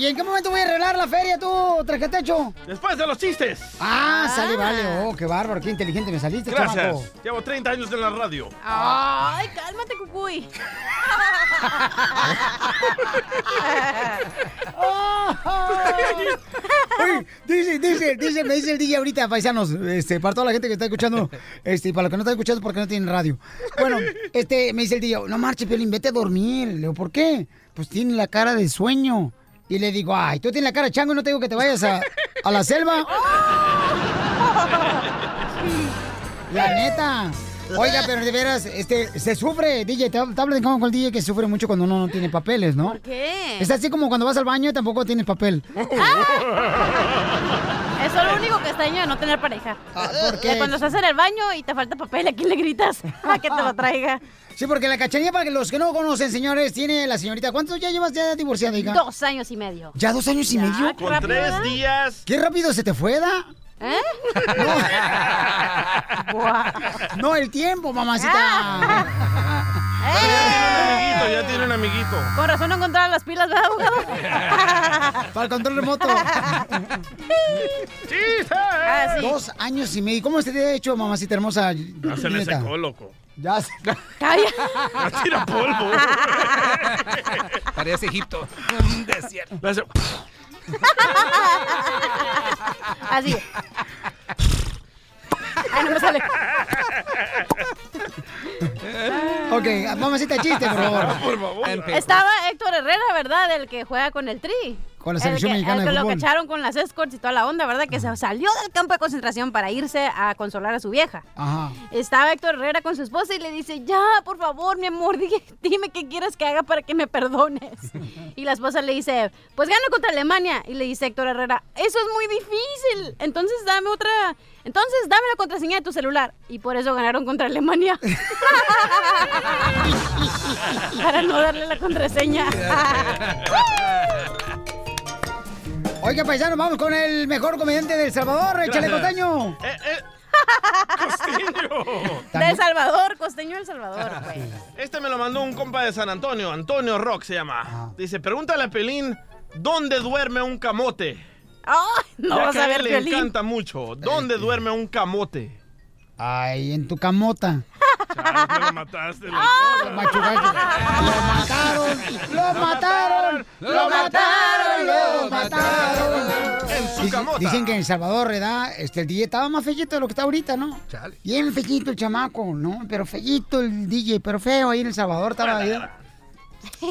¿Y en qué momento voy a arreglar la feria tú, trajetecho? Después de los chistes. Ah, sale, vale. Oh, qué bárbaro, qué inteligente me saliste, Gracias. chamaco. Llevo 30 años en la radio. Ay, cálmate, cucuy. Oye, dice, dice, dice, me dice el DJ ahorita, paisanos, este, para toda la gente que está escuchando, este, y para los que no están escuchando porque no tienen radio. Bueno, este, me dice el DJ, no marches, Piolín, vete a dormir. Le digo, ¿por qué? Pues tiene la cara de sueño. Y le digo, ay, tú tienes la cara chango y no te digo que te vayas a, a la selva. La neta. Oiga, pero de veras, este, se sufre, DJ, te, te hablo de cómo con el DJ que sufre mucho cuando uno no tiene papeles, ¿no? ¿Por qué? Es así como cuando vas al baño y tampoco tienes papel. Eso es lo único que extraño de no tener pareja. Ah, ¿por qué? Que cuando estás en el baño y te falta papel, ¿a quién le gritas? A que te lo traiga. Sí, porque la cachanilla, para que los que no conocen, señores, tiene la señorita. ¿Cuántos ya llevas ya divorciada, hija? Dos años y medio. ¿Ya dos años y Ya, medio? Con rápido, tres ¿verdad? días. ¿Qué rápido se te fue, da? ¿Eh? No, el tiempo, mamacita. Amiguito, ya tiene un amiguito. Con razón no encontraba las pilas, ¿verdad, abogado? Para el control remoto. Ah, sí. Dos años y medio. ¿Cómo se te ha hecho, mamacita hermosa? Ya se le secó, loco. Ya se... Calla. Ya tira polvo. Parece Egipto. Un desierto. Hace- Así. Ay, no me sale. Ok, mamacita, chiste, por favor. Estaba Héctor Herrera, ¿verdad? El que juega con el Tri. Con la El selección que- mexicana el de que lo fútbol. cacharon con las escorts y toda la onda, ¿verdad? Que se salió del campo de concentración para irse a consolar a su vieja. Ajá. Estaba Héctor Herrera con su esposa y le dice, ya, por favor, mi amor, di- dime qué quieres que haga para que me perdones. Y la esposa le dice, pues gana contra Alemania. Y le dice Héctor Herrera, eso es muy difícil. Entonces dame otra, entonces dame la contraseña de tu celular. Y por eso ganaron contra Alemania. para no darle la contraseña. Oiga, paisano, vamos con el mejor comediante del Salvador, échale Gracias. costeño. Eh, eh. Costeño. De Salvador, costeño El Salvador, güey. Este me lo mandó un compa de San Antonio, Antonio Rock se llama. Dice, pregúntale a Pelín, ¿dónde duerme un camote? Ay, no Ya vas que a a ver, le encanta mucho. ¿Dónde duerme un camote? Ay, en tu camota. Chale, me lo mataste. Lo. Lo mataron, lo mataron, lo mataron, lo mataron. Dicen que en El Salvador, ¿verdad? Este, el DJ estaba más fellito de lo que está ahorita, ¿no? Bien fellito el chamaco, ¿no? Pero fellito el DJ, pero feo ahí en El Salvador estaba ahí.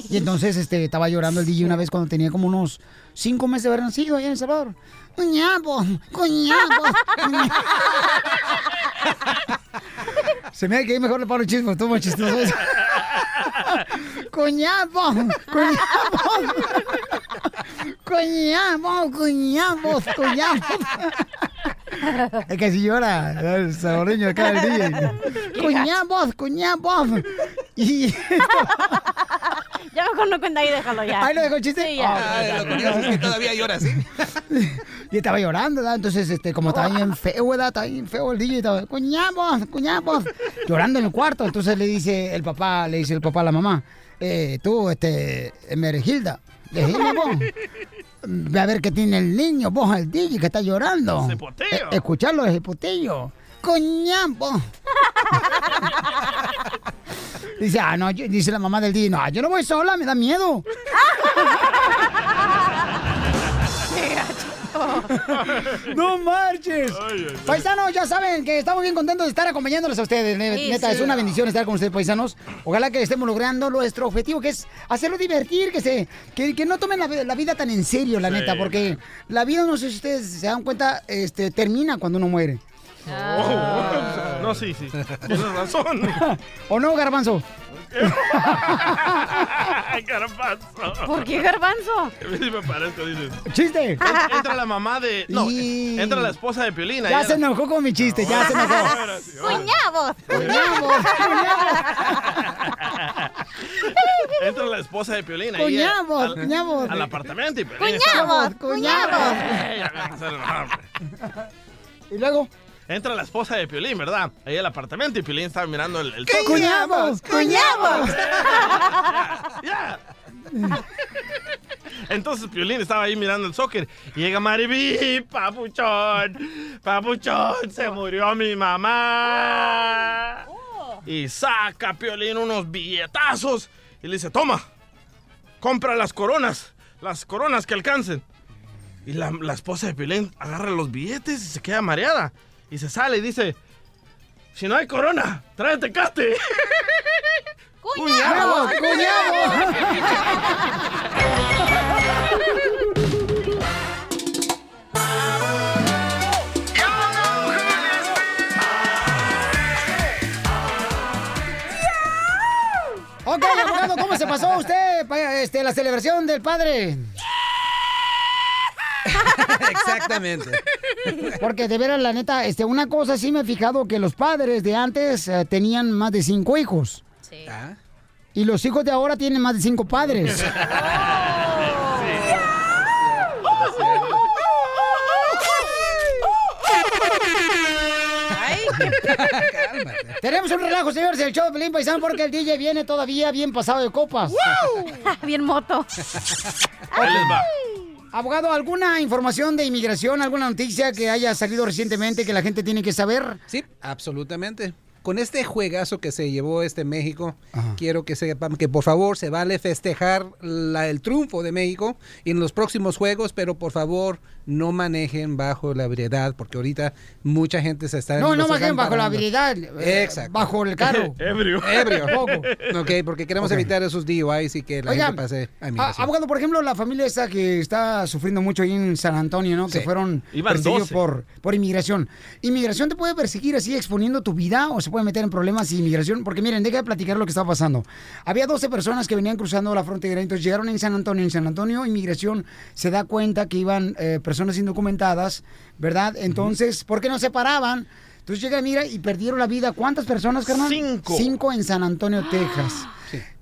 Y entonces este, estaba llorando el DJ una vez cuando tenía como unos cinco meses de haber nacido allá en El Salvador. Cuñapo, cuñapo. Se me da que ahí mejor le paro chismo, tú más chistoso. cunhavo cunhavo é cunhavo é cunhavo é cunhavo Es que así llora el salvadoreño acá el DJ. Cuñapos, cuñapos. Y Ya mejor no cuenta ahí, déjalo ya. ahí lo dejó el chiste. Sí, ya. Ah, lo curioso es que todavía llora así. Y estaba llorando, ¿verdad? Entonces, este, como estaba bien feo, ¿verdad? Estaba bien feo el DJ, estaba, cuñapos, cuñapos, llorando en el cuarto. Entonces le dice el papá, le dice el papá a la mamá, eh, tú, este, Mergilda, decime vos, ve a ver qué tiene el niño, vos, el DJ que está llorando. Ese potillo. Eh, escucharlo ese potillo. Coñapo. Dice, ah, no, yo- dice la mamá del DJ, no, yo no voy sola, me da miedo. ¡No marches! Paisanos, ya saben que estamos bien contentos de estar acompañándoles a ustedes. Sí, Neta, sí. es una bendición estar con ustedes, paisanos. Ojalá que estemos logrando nuestro objetivo, que es hacerlo divertir, que se que, que no tomen la, vi- la vida tan en serio, la Sí. neta, porque la vida, no sé si ustedes se dan cuenta, este, termina cuando uno muere. Oh, no, sí, sí. Tienes razón. ¿O no, Garbanzo? Garbanzo. ¿Por qué garbanzo? Me parezco, dices. ¡Chiste! En- Entra la mamá de. No, Y- entra la esposa de Piolín. ahí Ya se enojó con mi chiste, ya se enojó. ¡Cuñado! Cuñamos, Entra la esposa de Piolín. ahí a- Cuñamos, al- cuñamos. Al apartamento y Piolín está- cuñamos. Eh, ya me empezaron a enojar, hombre. Y luego, Entra la esposa de Piolín, ¿verdad? Ahí al apartamento y Piolín estaba mirando el, el cuñamos, cuñamos. Ya. Entonces Piolín estaba ahí mirando el soccer y llega Mariví, papuchón, papuchón, se murió mi mamá. Y saca Piolín unos billetazos y le dice, toma, compra las coronas, las coronas que alcancen. Y la, la esposa de Piolín agarra los billetes y se queda mareada. Y se sale y dice, si no hay corona, tráete cate. ¡Cuñado! Ok, abogado, ¿cómo se pasó usted este, la celebración del padre? Exactamente. Porque de veras, la neta, este, una cosa sí me he fijado que los padres de antes eh, tenían más de cinco hijos. Ah. Y los hijos de ahora tienen más de cinco padres. Ay, Tenemos un relajo, señores, el show de Pelín Paisano, porque el DJ viene todavía bien pasado de copas. bien moto. Ahí les va. Abogado, ¿alguna información de inmigración, alguna noticia que haya salido recientemente que la gente tiene que saber? Sí, absolutamente. Con este juegazo que se llevó este México, quiero que sepan que por favor se vale festejar la- el triunfo de México en los próximos juegos, pero por favor no manejen bajo la ebriedad, porque ahorita mucha gente se está... No, no están bajo la habilidad. eh, Exacto. Bajo el carro. Ebrio. Ebrio. Ok, porque queremos evitar esos DUIs y que la Oigan, gente pase a a- inmigración. abogado, por ejemplo, la familia esta que está sufriendo mucho ahí en San Antonio, ¿no? Que fueron Iban perseguidos 12. por, por inmigración. ¿Inmigración te puede perseguir así exponiendo tu vida o se puede meter en problemas de inmigración? Porque miren, deja de platicar lo que estaba pasando. Había 12 personas que venían cruzando la frontera, entonces llegaron en San Antonio. En San Antonio, inmigración se da cuenta que iban eh, personas indocumentadas, ¿verdad? Entonces, ¿por qué no se paraban? Entonces llega, mira, y perdieron la vida. ¿Cuántas personas, carnal? Cinco. Cinco en San Antonio, Texas.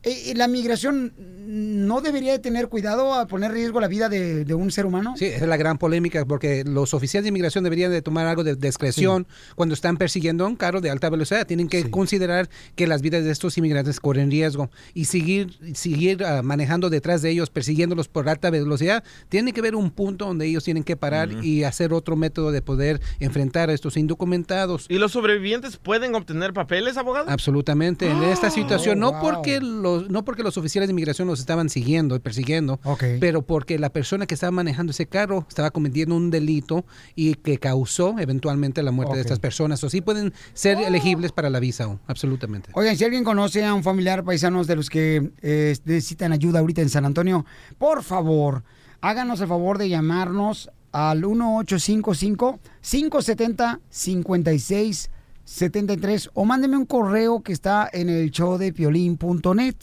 Eh, ¿La migración no debería de tener cuidado a poner en riesgo la vida de, de un ser humano? Sí, esa es la gran polémica porque los oficiales de inmigración deberían de tomar algo de discreción cuando están persiguiendo a un carro de alta velocidad. Tienen que considerar que las vidas de estos inmigrantes corren riesgo y seguir, seguir ah, manejando detrás de ellos, persiguiéndolos por alta velocidad. Tiene que haber un punto donde ellos tienen que parar y hacer otro método de poder enfrentar a estos indocumentados. ¿Y los sobrevivientes pueden obtener papeles, abogado? Absolutamente. En esta situación, Oh, no porque los, no porque los oficiales de inmigración los estaban siguiendo y persiguiendo, pero porque la persona que estaba manejando ese carro estaba cometiendo un delito y que causó eventualmente la muerte de estas personas. O sí pueden ser elegibles para la visa, aún, absolutamente. Oigan, si alguien conoce a un familiar paisanos de los que eh, necesitan ayuda ahorita en San Antonio, por favor, háganos el favor de llamarnos al 1855-570-5673 o mándeme un correo que está en el show de piolín.net.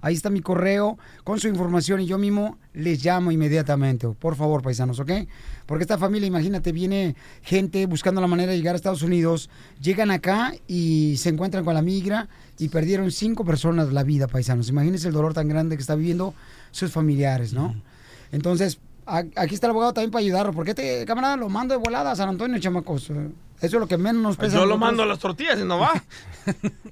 Ahí está mi correo con su información y yo mismo les llamo inmediatamente. Por favor, paisanos, ¿ok? Porque esta familia, imagínate, viene gente buscando la manera de llegar a Estados Unidos, llegan acá y se encuentran con la migra y perdieron cinco personas la vida, paisanos. Imagínense el dolor tan grande que está viviendo sus familiares, ¿no? Entonces, a- aquí está el abogado también para ayudarlo. porque este camarada lo mando de volada a San Antonio, chamacos? Eso es lo que menos nos pesa. Yo lo mando a las tortillas y no va.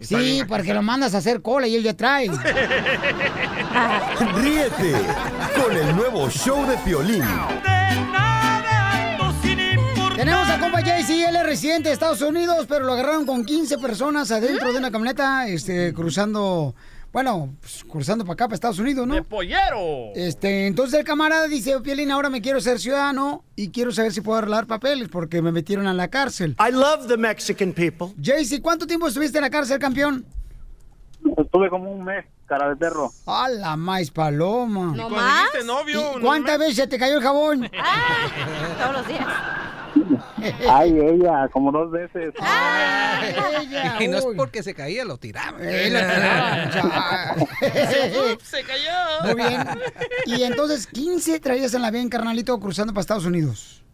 Sí, porque lo mandas a hacer cola y él ya trae. Ríete con el nuevo show de Piolín. Tenemos a compa Jay-Z, él es residente de Estados Unidos, pero lo agarraron con 15 personas adentro de una camioneta, este, cruzando, bueno, pues, cruzando para acá, para Estados Unidos, ¿no? ¡De pollero! Este, entonces el camarada dice, Pielín, ahora me quiero ser ciudadano y quiero saber si puedo arreglar papeles porque me metieron a la cárcel. I love the Mexican people. Jaycee, ¿cuánto tiempo estuviste en la cárcel, campeón? Estuve como un mes, cara de perro. A la maíz paloma. ¿Y conseguiste novio? ¿Y ¿Cuántas veces se te cayó el jabón? Todos los días. Ay, ella, como dos veces. Y no es porque se caía, lo tiraba. Eh, lo tiraba, cha- Se cayó. Muy bien. Y entonces, 15 traías en la bien, carnalito, cruzando para Estados Unidos.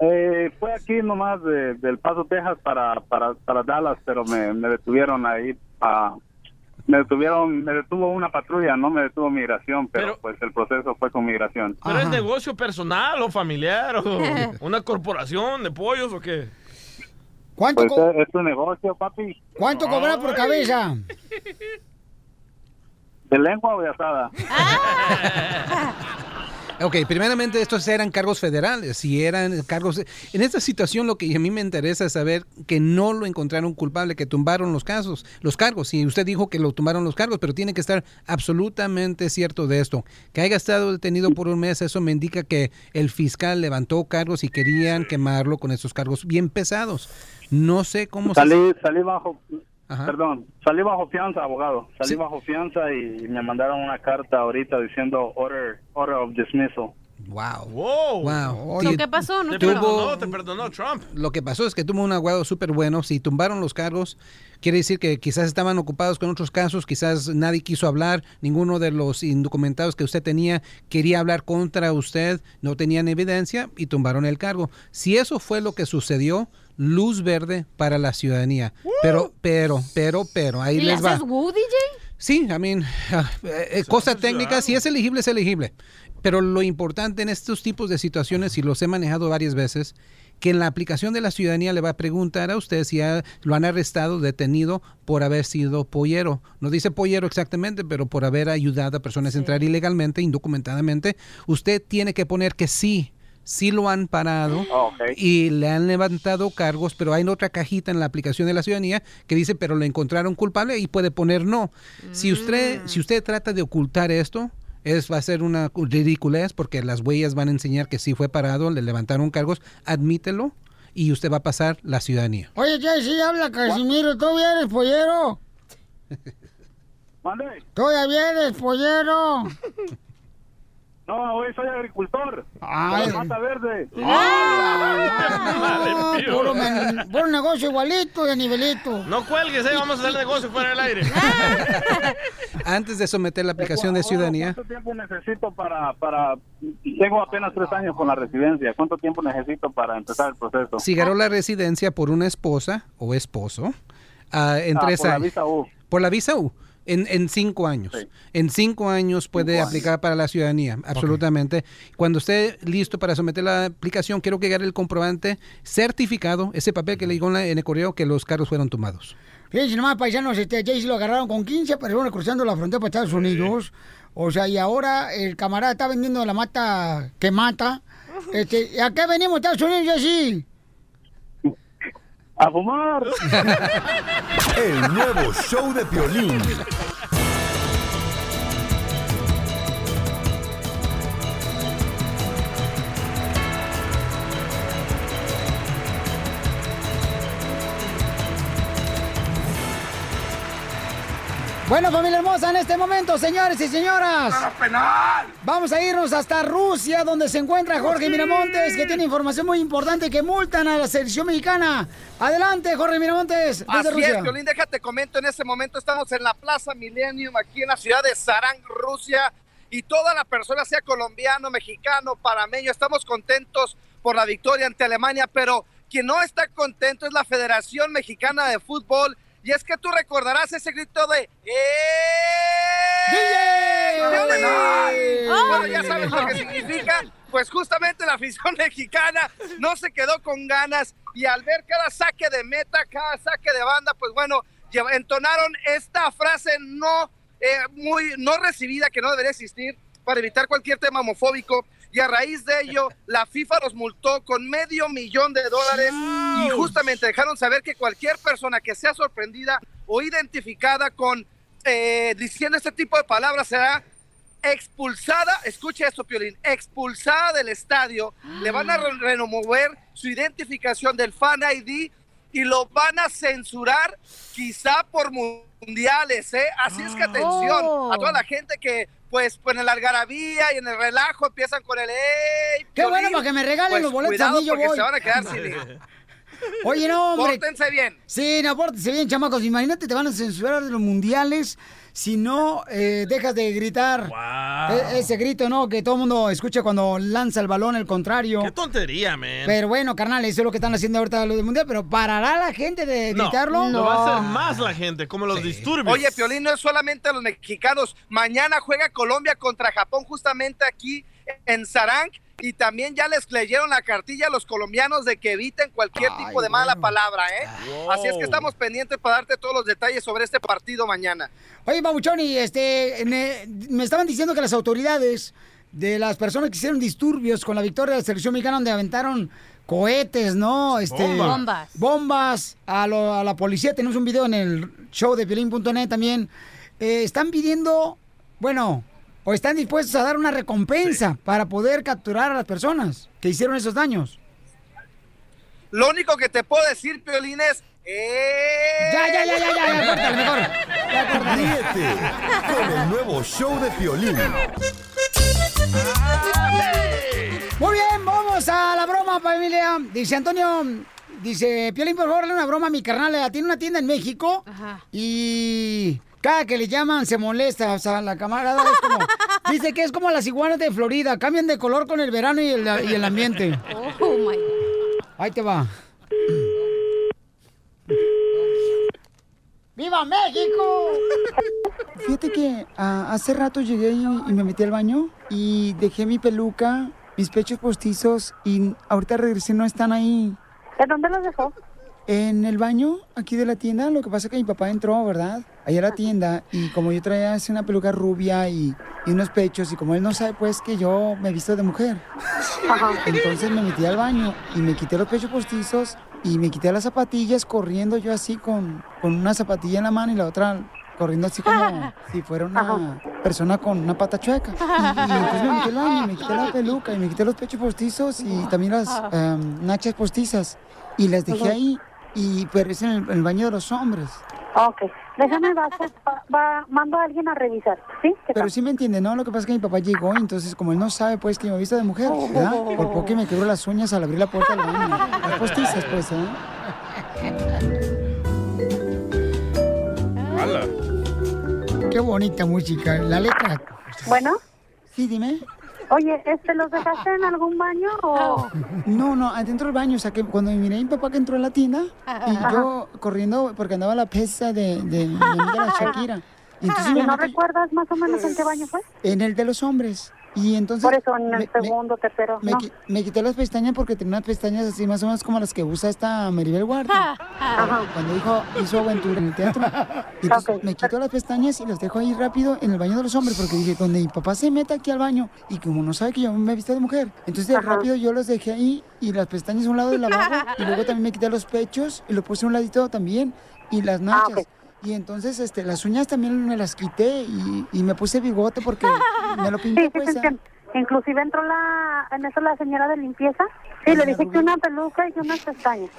Eh, fue aquí nomás de- del Paso, Texas para, para, para Dallas, pero me, me detuvieron ahí. ah, me detuvieron, me detuvo una patrulla, no me detuvo migración, pero, pues el proceso fue con migración. ¿Pero es negocio personal o familiar o una corporación de pollos o qué? ¿Cuánto, Pues co- es, es un negocio, papi. ¿Cuánto cobras por cabeza? ¿De lengua o de asada? Ok, primeramente estos eran cargos federales, si eran cargos... En esta situación lo que a mí me interesa es saber que no lo encontraron culpable, que tumbaron los casos, los cargos. Y usted dijo que lo tumbaron los cargos, pero tiene que estar absolutamente cierto de esto. Que haya estado detenido por un mes, eso me indica que el fiscal levantó cargos y querían quemarlo con esos cargos bien pesados. No sé cómo... se- Salí, salí bajo, Ajá. perdón, salí bajo fianza, abogado. Salí Sí. bajo fianza y me mandaron una carta ahorita diciendo order, order of dismissal. Wow. Wow. Wow. ¿Pero qué pasó? No Te te- perdonó, te perdonó Trump. Lo que pasó es que tuvo un aguado súper bueno. Si tumbaron los cargos, quiere decir que quizás estaban ocupados con otros casos, quizás nadie quiso hablar, ninguno de los indocumentados que usted tenía quería hablar contra usted, no tenían evidencia y tumbaron el cargo. Si eso fue lo que sucedió, luz verde para la ciudadanía. Pero, pero, pero, pero, ahí ¿Y le les va. haces Woo, DJ? Sí, I mean, ah, eh, eh, cosa técnica, si es elegible, es elegible. Pero lo importante en estos tipos de situaciones, y los he manejado varias veces, que en la aplicación de la ciudadanía le va a preguntar a usted si ha- lo han arrestado, detenido por haber sido pollero. No dice pollero exactamente, pero por haber ayudado a personas a entrar ilegalmente, indocumentadamente. Usted tiene que poner que sí, sí lo han parado y le han levantado cargos, pero hay otra cajita en la aplicación de la ciudadanía que dice, pero lo encontraron culpable y puede poner no. Si usted, si usted trata de ocultar esto, es, va a ser una ridiculez porque las huellas van a enseñar que sí fue parado, le levantaron cargos, admítelo y usted va a pasar la ciudadanía. Oye, ¿qué? Sí, habla Casimiro. ¿Todavía eres pollero? ¿Mande? ¿Todavía eres pollero? No, hoy soy agricultor. Ay. La Mata Verde. Ah, puro, puro negocio igualito de nivelito. No cuelgues, eh, vamos a hacer negocio fuera del aire. Antes de someter la aplicación de ciudadanía, ¿Cuánto tiempo necesito para, para... Tengo apenas tres años con la residencia. ¿Cuánto tiempo necesito para empezar el proceso? si ganó la residencia por una esposa o esposo, ah, en Ah, tres por la años. visa U. Por la visa U. En, en cinco años. En cinco años puede Cinco aplicar para la ciudadanía, absolutamente. Cuando esté listo para someter la aplicación, quiero que agarre el comprobante certificado, ese papel que le llegó en, la- en el correo que los carros fueron tomados. Fíjense nomás, paisanos, este, Jayce lo agarraron con 15 personas cruzando la frontera para Estados Unidos. O sea, y ahora el camarada está vendiendo la mata que mata. Este, ¿A qué venimos Estados Unidos, Jayce? ¡A fumar! El nuevo show de Piolín. Bueno, familia hermosa, en este momento, señores y señoras. Vamos a irnos hasta Rusia, donde se encuentra Jorge Miramontes, que tiene información muy importante que multan a la selección mexicana. Adelante, Jorge Miramontes, desde Así Rusia. es, Violín, déjate comento, en este momento estamos en la Plaza Millennium, aquí en la ciudad de Sarang, Rusia, y toda la persona, sea colombiano, mexicano, parameño, estamos contentos por la victoria ante Alemania, pero quien no está contento es la Federación Mexicana de Fútbol, y es que tú recordarás ese grito de ¡Eh! ¡Violín! Bueno, ya sabes lo que significa. Pues justamente la afición mexicana no se quedó con ganas y al ver cada saque de meta, cada saque de banda, pues bueno, entonaron esta frase no eh, muy no recibida que no debería existir para evitar cualquier tema homofóbico y a raíz de ello la FIFA los multó con medio millón de dólares y justamente dejaron saber que cualquier persona que sea sorprendida o identificada con eh, diciendo este tipo de palabras será expulsada, escuche esto, Piolín, expulsada del estadio, le van a re- remover su identificación del Fan ID y lo van a censurar quizá por mundiales, ¿eh? Así es que atención a toda la gente que pues, pues en el algarabía y en el relajo empiezan con el ¡Ey! Qué bueno, Piolín". para que me regalen Pues, los boletos a mí, yo porque voy. se van a quedar sin. Oye, no, hombre. Pórtense bien. Sí, no, pórtense bien, chamacos. Imagínate, te van a censurar de los mundiales si no eh, dejas de gritar. E- ese grito, ¿no? Que todo el mundo escucha cuando lanza el balón, el contrario. Qué tontería, man. Pero bueno, carnal, eso es lo que están haciendo ahorita los del mundial. Pero ¿parará la gente de No, gritarlo? Lo va a hacer más la gente, como los disturbios. Oye, Piolín, no es solamente a los mexicanos. Mañana juega Colombia contra Japón justamente aquí en Sarang. Y también ya les leyeron la cartilla a los colombianos de que eviten cualquier tipo de mala palabra, ¿eh? Así es que estamos pendientes para darte todos los detalles sobre este partido mañana. Oye, Babuchón, y este, me, me estaban diciendo que las autoridades de las personas que hicieron disturbios con la victoria de la selección mexicana donde aventaron cohetes, ¿no? Este, Bombas. Bombas. bombas a, lo- a la policía. Tenemos un video en el show de Piolín.net también. Eh, están pidiendo, bueno, o están dispuestos a dar una recompensa para poder capturar a las personas que hicieron esos daños. Lo único que te puedo decir, Piolín, es... ¡Eh! Ya, ya, ya, ya, ya, ya, córtale, mejor. Ya, córtale. Ríete con el nuevo show de Piolín. Muy bien, vamos a la broma, familia. Dice Antonio, dice, Piolín, por favor, dale una broma a mi carnal. Tiene una tienda en México y cada que le llaman se molesta. O sea, la camarada es como, dice que es como las iguanas de Florida. Cambian de color con el verano y el, y el ambiente. Oh, my Ahí te va. ¡Viva México! Fíjate que ah, hace rato llegué y, y me metí al baño y dejé mi peluca, mis pechos postizos y ahorita regresé, no están ahí. ¿De dónde los dejó? En el baño, aquí de la tienda, lo que pasa es que mi papá entró, ¿verdad? Ahí a la tienda y como yo traía así una peluca rubia y, y unos pechos y como él no sabe pues que yo me he visto de mujer. Entonces me metí al baño y me quité los pechos postizos y me quité las zapatillas corriendo yo así con, con una zapatilla en la mano y la otra corriendo así como si fuera una persona con una pata chueca. Y, y entonces me metí al baño y me quité la peluca y me quité los pechos postizos y también las em, nachas postizas y las dejé ahí y pero es en el, en el baño de los hombres. Ok, déjame, va, va, va- mando a alguien a revisar, ¿sí? ¿Qué Pero tal? sí me entiende, ¿no? Lo que pasa es que mi papá llegó y entonces como él no sabe pues que me he visto de mujer, ¿verdad? Por poco que me quebró las uñas al abrir la puerta del baño. Las postizas pues, ¿eh? Qué bonita música, la letra. Bueno. Sí, dime. Oye, este, ¿los dejaste en algún baño o...? No, no, adentro del baño, o sea que cuando miré a mi papá que entró a la tienda y yo corriendo porque andaba la pesa de, de mi amiga la Shakira. Y entonces ¿Y me no recuerdas más o menos en qué baño fue? en el de los hombres. Y entonces Por eso, en el me- me- segundo, tercero, Me, ¿no? qui- me quité las pestañas porque tenía unas pestañas así más o menos como las que usa esta Maribel Guardia. Cuando dijo, hizo aventura en el teatro. Y entonces me quito las pestañas y las dejo ahí rápido en el baño de los hombres porque dije, donde mi papá se meta aquí al baño y como no sabe que yo me he visto de mujer. Entonces de Ajá. rápido yo los dejé ahí y las pestañas a un lado del lavabo y luego también me quité los pechos y lo puse a un ladito también y las nachas. Y entonces este, las uñas también me las quité y, y me puse bigote porque me lo pinté Sí, pues. Inclusive entró la, en eso la señora de limpieza. Sí, le dije que una peluca y unas pestañas.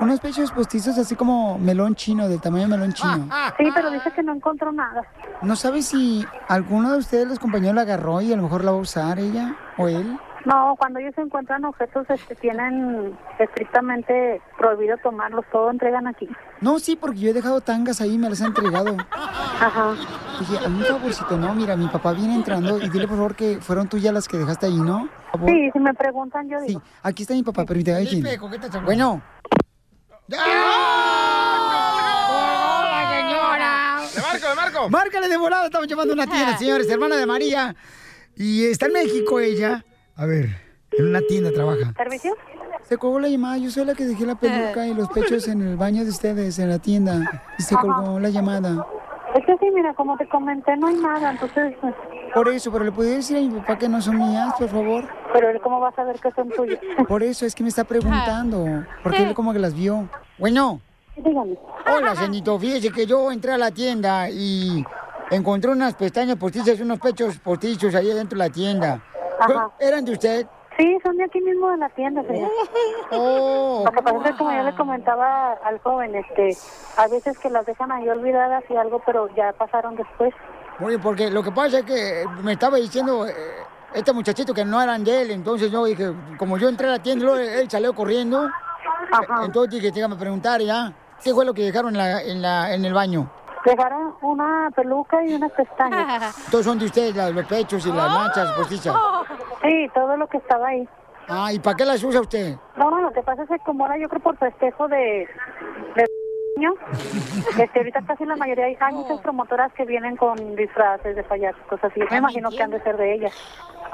Unos pechos postizos así como melón chino, del tamaño de melón chino. Sí, pero dice que no encontró nada. ¿No sabe si alguno de ustedes, los compañeros, la agarró y a lo mejor la va a usar ella o él? No, cuando ellos encuentran objetos, este, tienen estrictamente prohibido tomarlos, todo entregan aquí. No, sí, porque yo he dejado tangas ahí y me las han entregado. Ajá. Dije, hazme un favorcito, no, mira, mi papá viene entrando y dile por favor que fueron tuyas las que dejaste ahí, ¿no? Sí, si me preguntan, yo digo. Aquí está mi papá, permítame. Bueno. ¡Hola, señora! ¡Le marco, le marco! Márcale de volada, estamos llamando a una tienda, señores, hermana de María. Y está en México ella. A ver, en una tienda trabaja. ¿Servicio? Se colgó la llamada, yo soy la que dejé la peluca y los pechos en el baño de ustedes, en la tienda. Y se Ajá. colgó la llamada. Es que sí, mira, como te comenté, no hay nada, entonces... pues, Por eso, pero le podría decir a mi papá que no son mías, por favor. Pero él, ¿cómo va a saber que son tuyas? Por eso es que me está preguntando. Porque él como que las vio. Bueno. Dígame. Hola, señorito. Fíjese que yo entré a la tienda y encontré unas pestañas postizas, unos pechos postizos ahí dentro de la tienda. Ajá. ¿Eran de usted? Sí, son de aquí mismo de la tienda, señor. Oh, Lo que pasa es que como yo le comentaba al joven, este, a veces que las dejan ahí olvidadas y algo, pero ya pasaron después. Oye, porque lo que pasa es que me estaba diciendo eh, este muchachito que no eran de él, entonces yo dije, como yo entré a la tienda, luego él salió corriendo, eh, entonces dije, déjame preguntar ya, ¿qué fue lo que dejaron en, la, en, la, en el baño? Dejaron una peluca y unas pestañas. Todos son de ustedes, los pechos y las manchas postizas. Sí, todo lo que estaba ahí. Ah, ¿y para qué las usa usted? No, no, lo que pasa es que como ahora yo creo por festejo de... de niño, este, ahorita casi la mayoría hay, hay muchas promotoras que vienen con disfraces de payasos, cosas así. Me imagino que han de ser de ellas.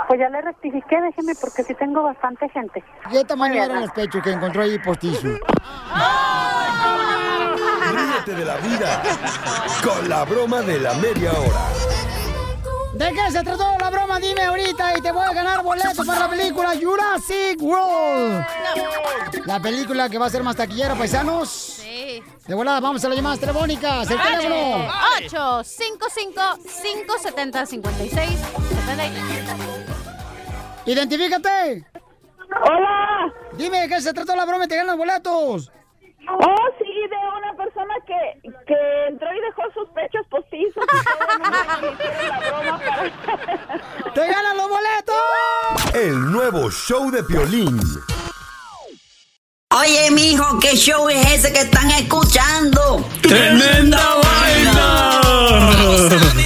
Pues ya le rectifiqué, déjeme, porque sí tengo bastante gente. ¿Qué tamaño eran los pechos que encontró ahí postizos? Ríete de la vida con la broma de la media hora. ¿De qué se trató la broma? Dime ahorita y te voy a ganar boleto para la película Jurassic World. La película que va a ser más taquillera, paisanos. Sí. De volada, vamos a las llamadas telefónicas. El teléfono. 8 55 570 56 Identifícate. Hola. Dime, ¿de qué se trató la broma y te ganan los boletos? Entró y dejó sus pechos postizos. ¡Te ganan los boletos! El nuevo show de Piolín. Oye, mijo, ¿qué show es ese que están escuchando? ¡Tremenda vaina! Hola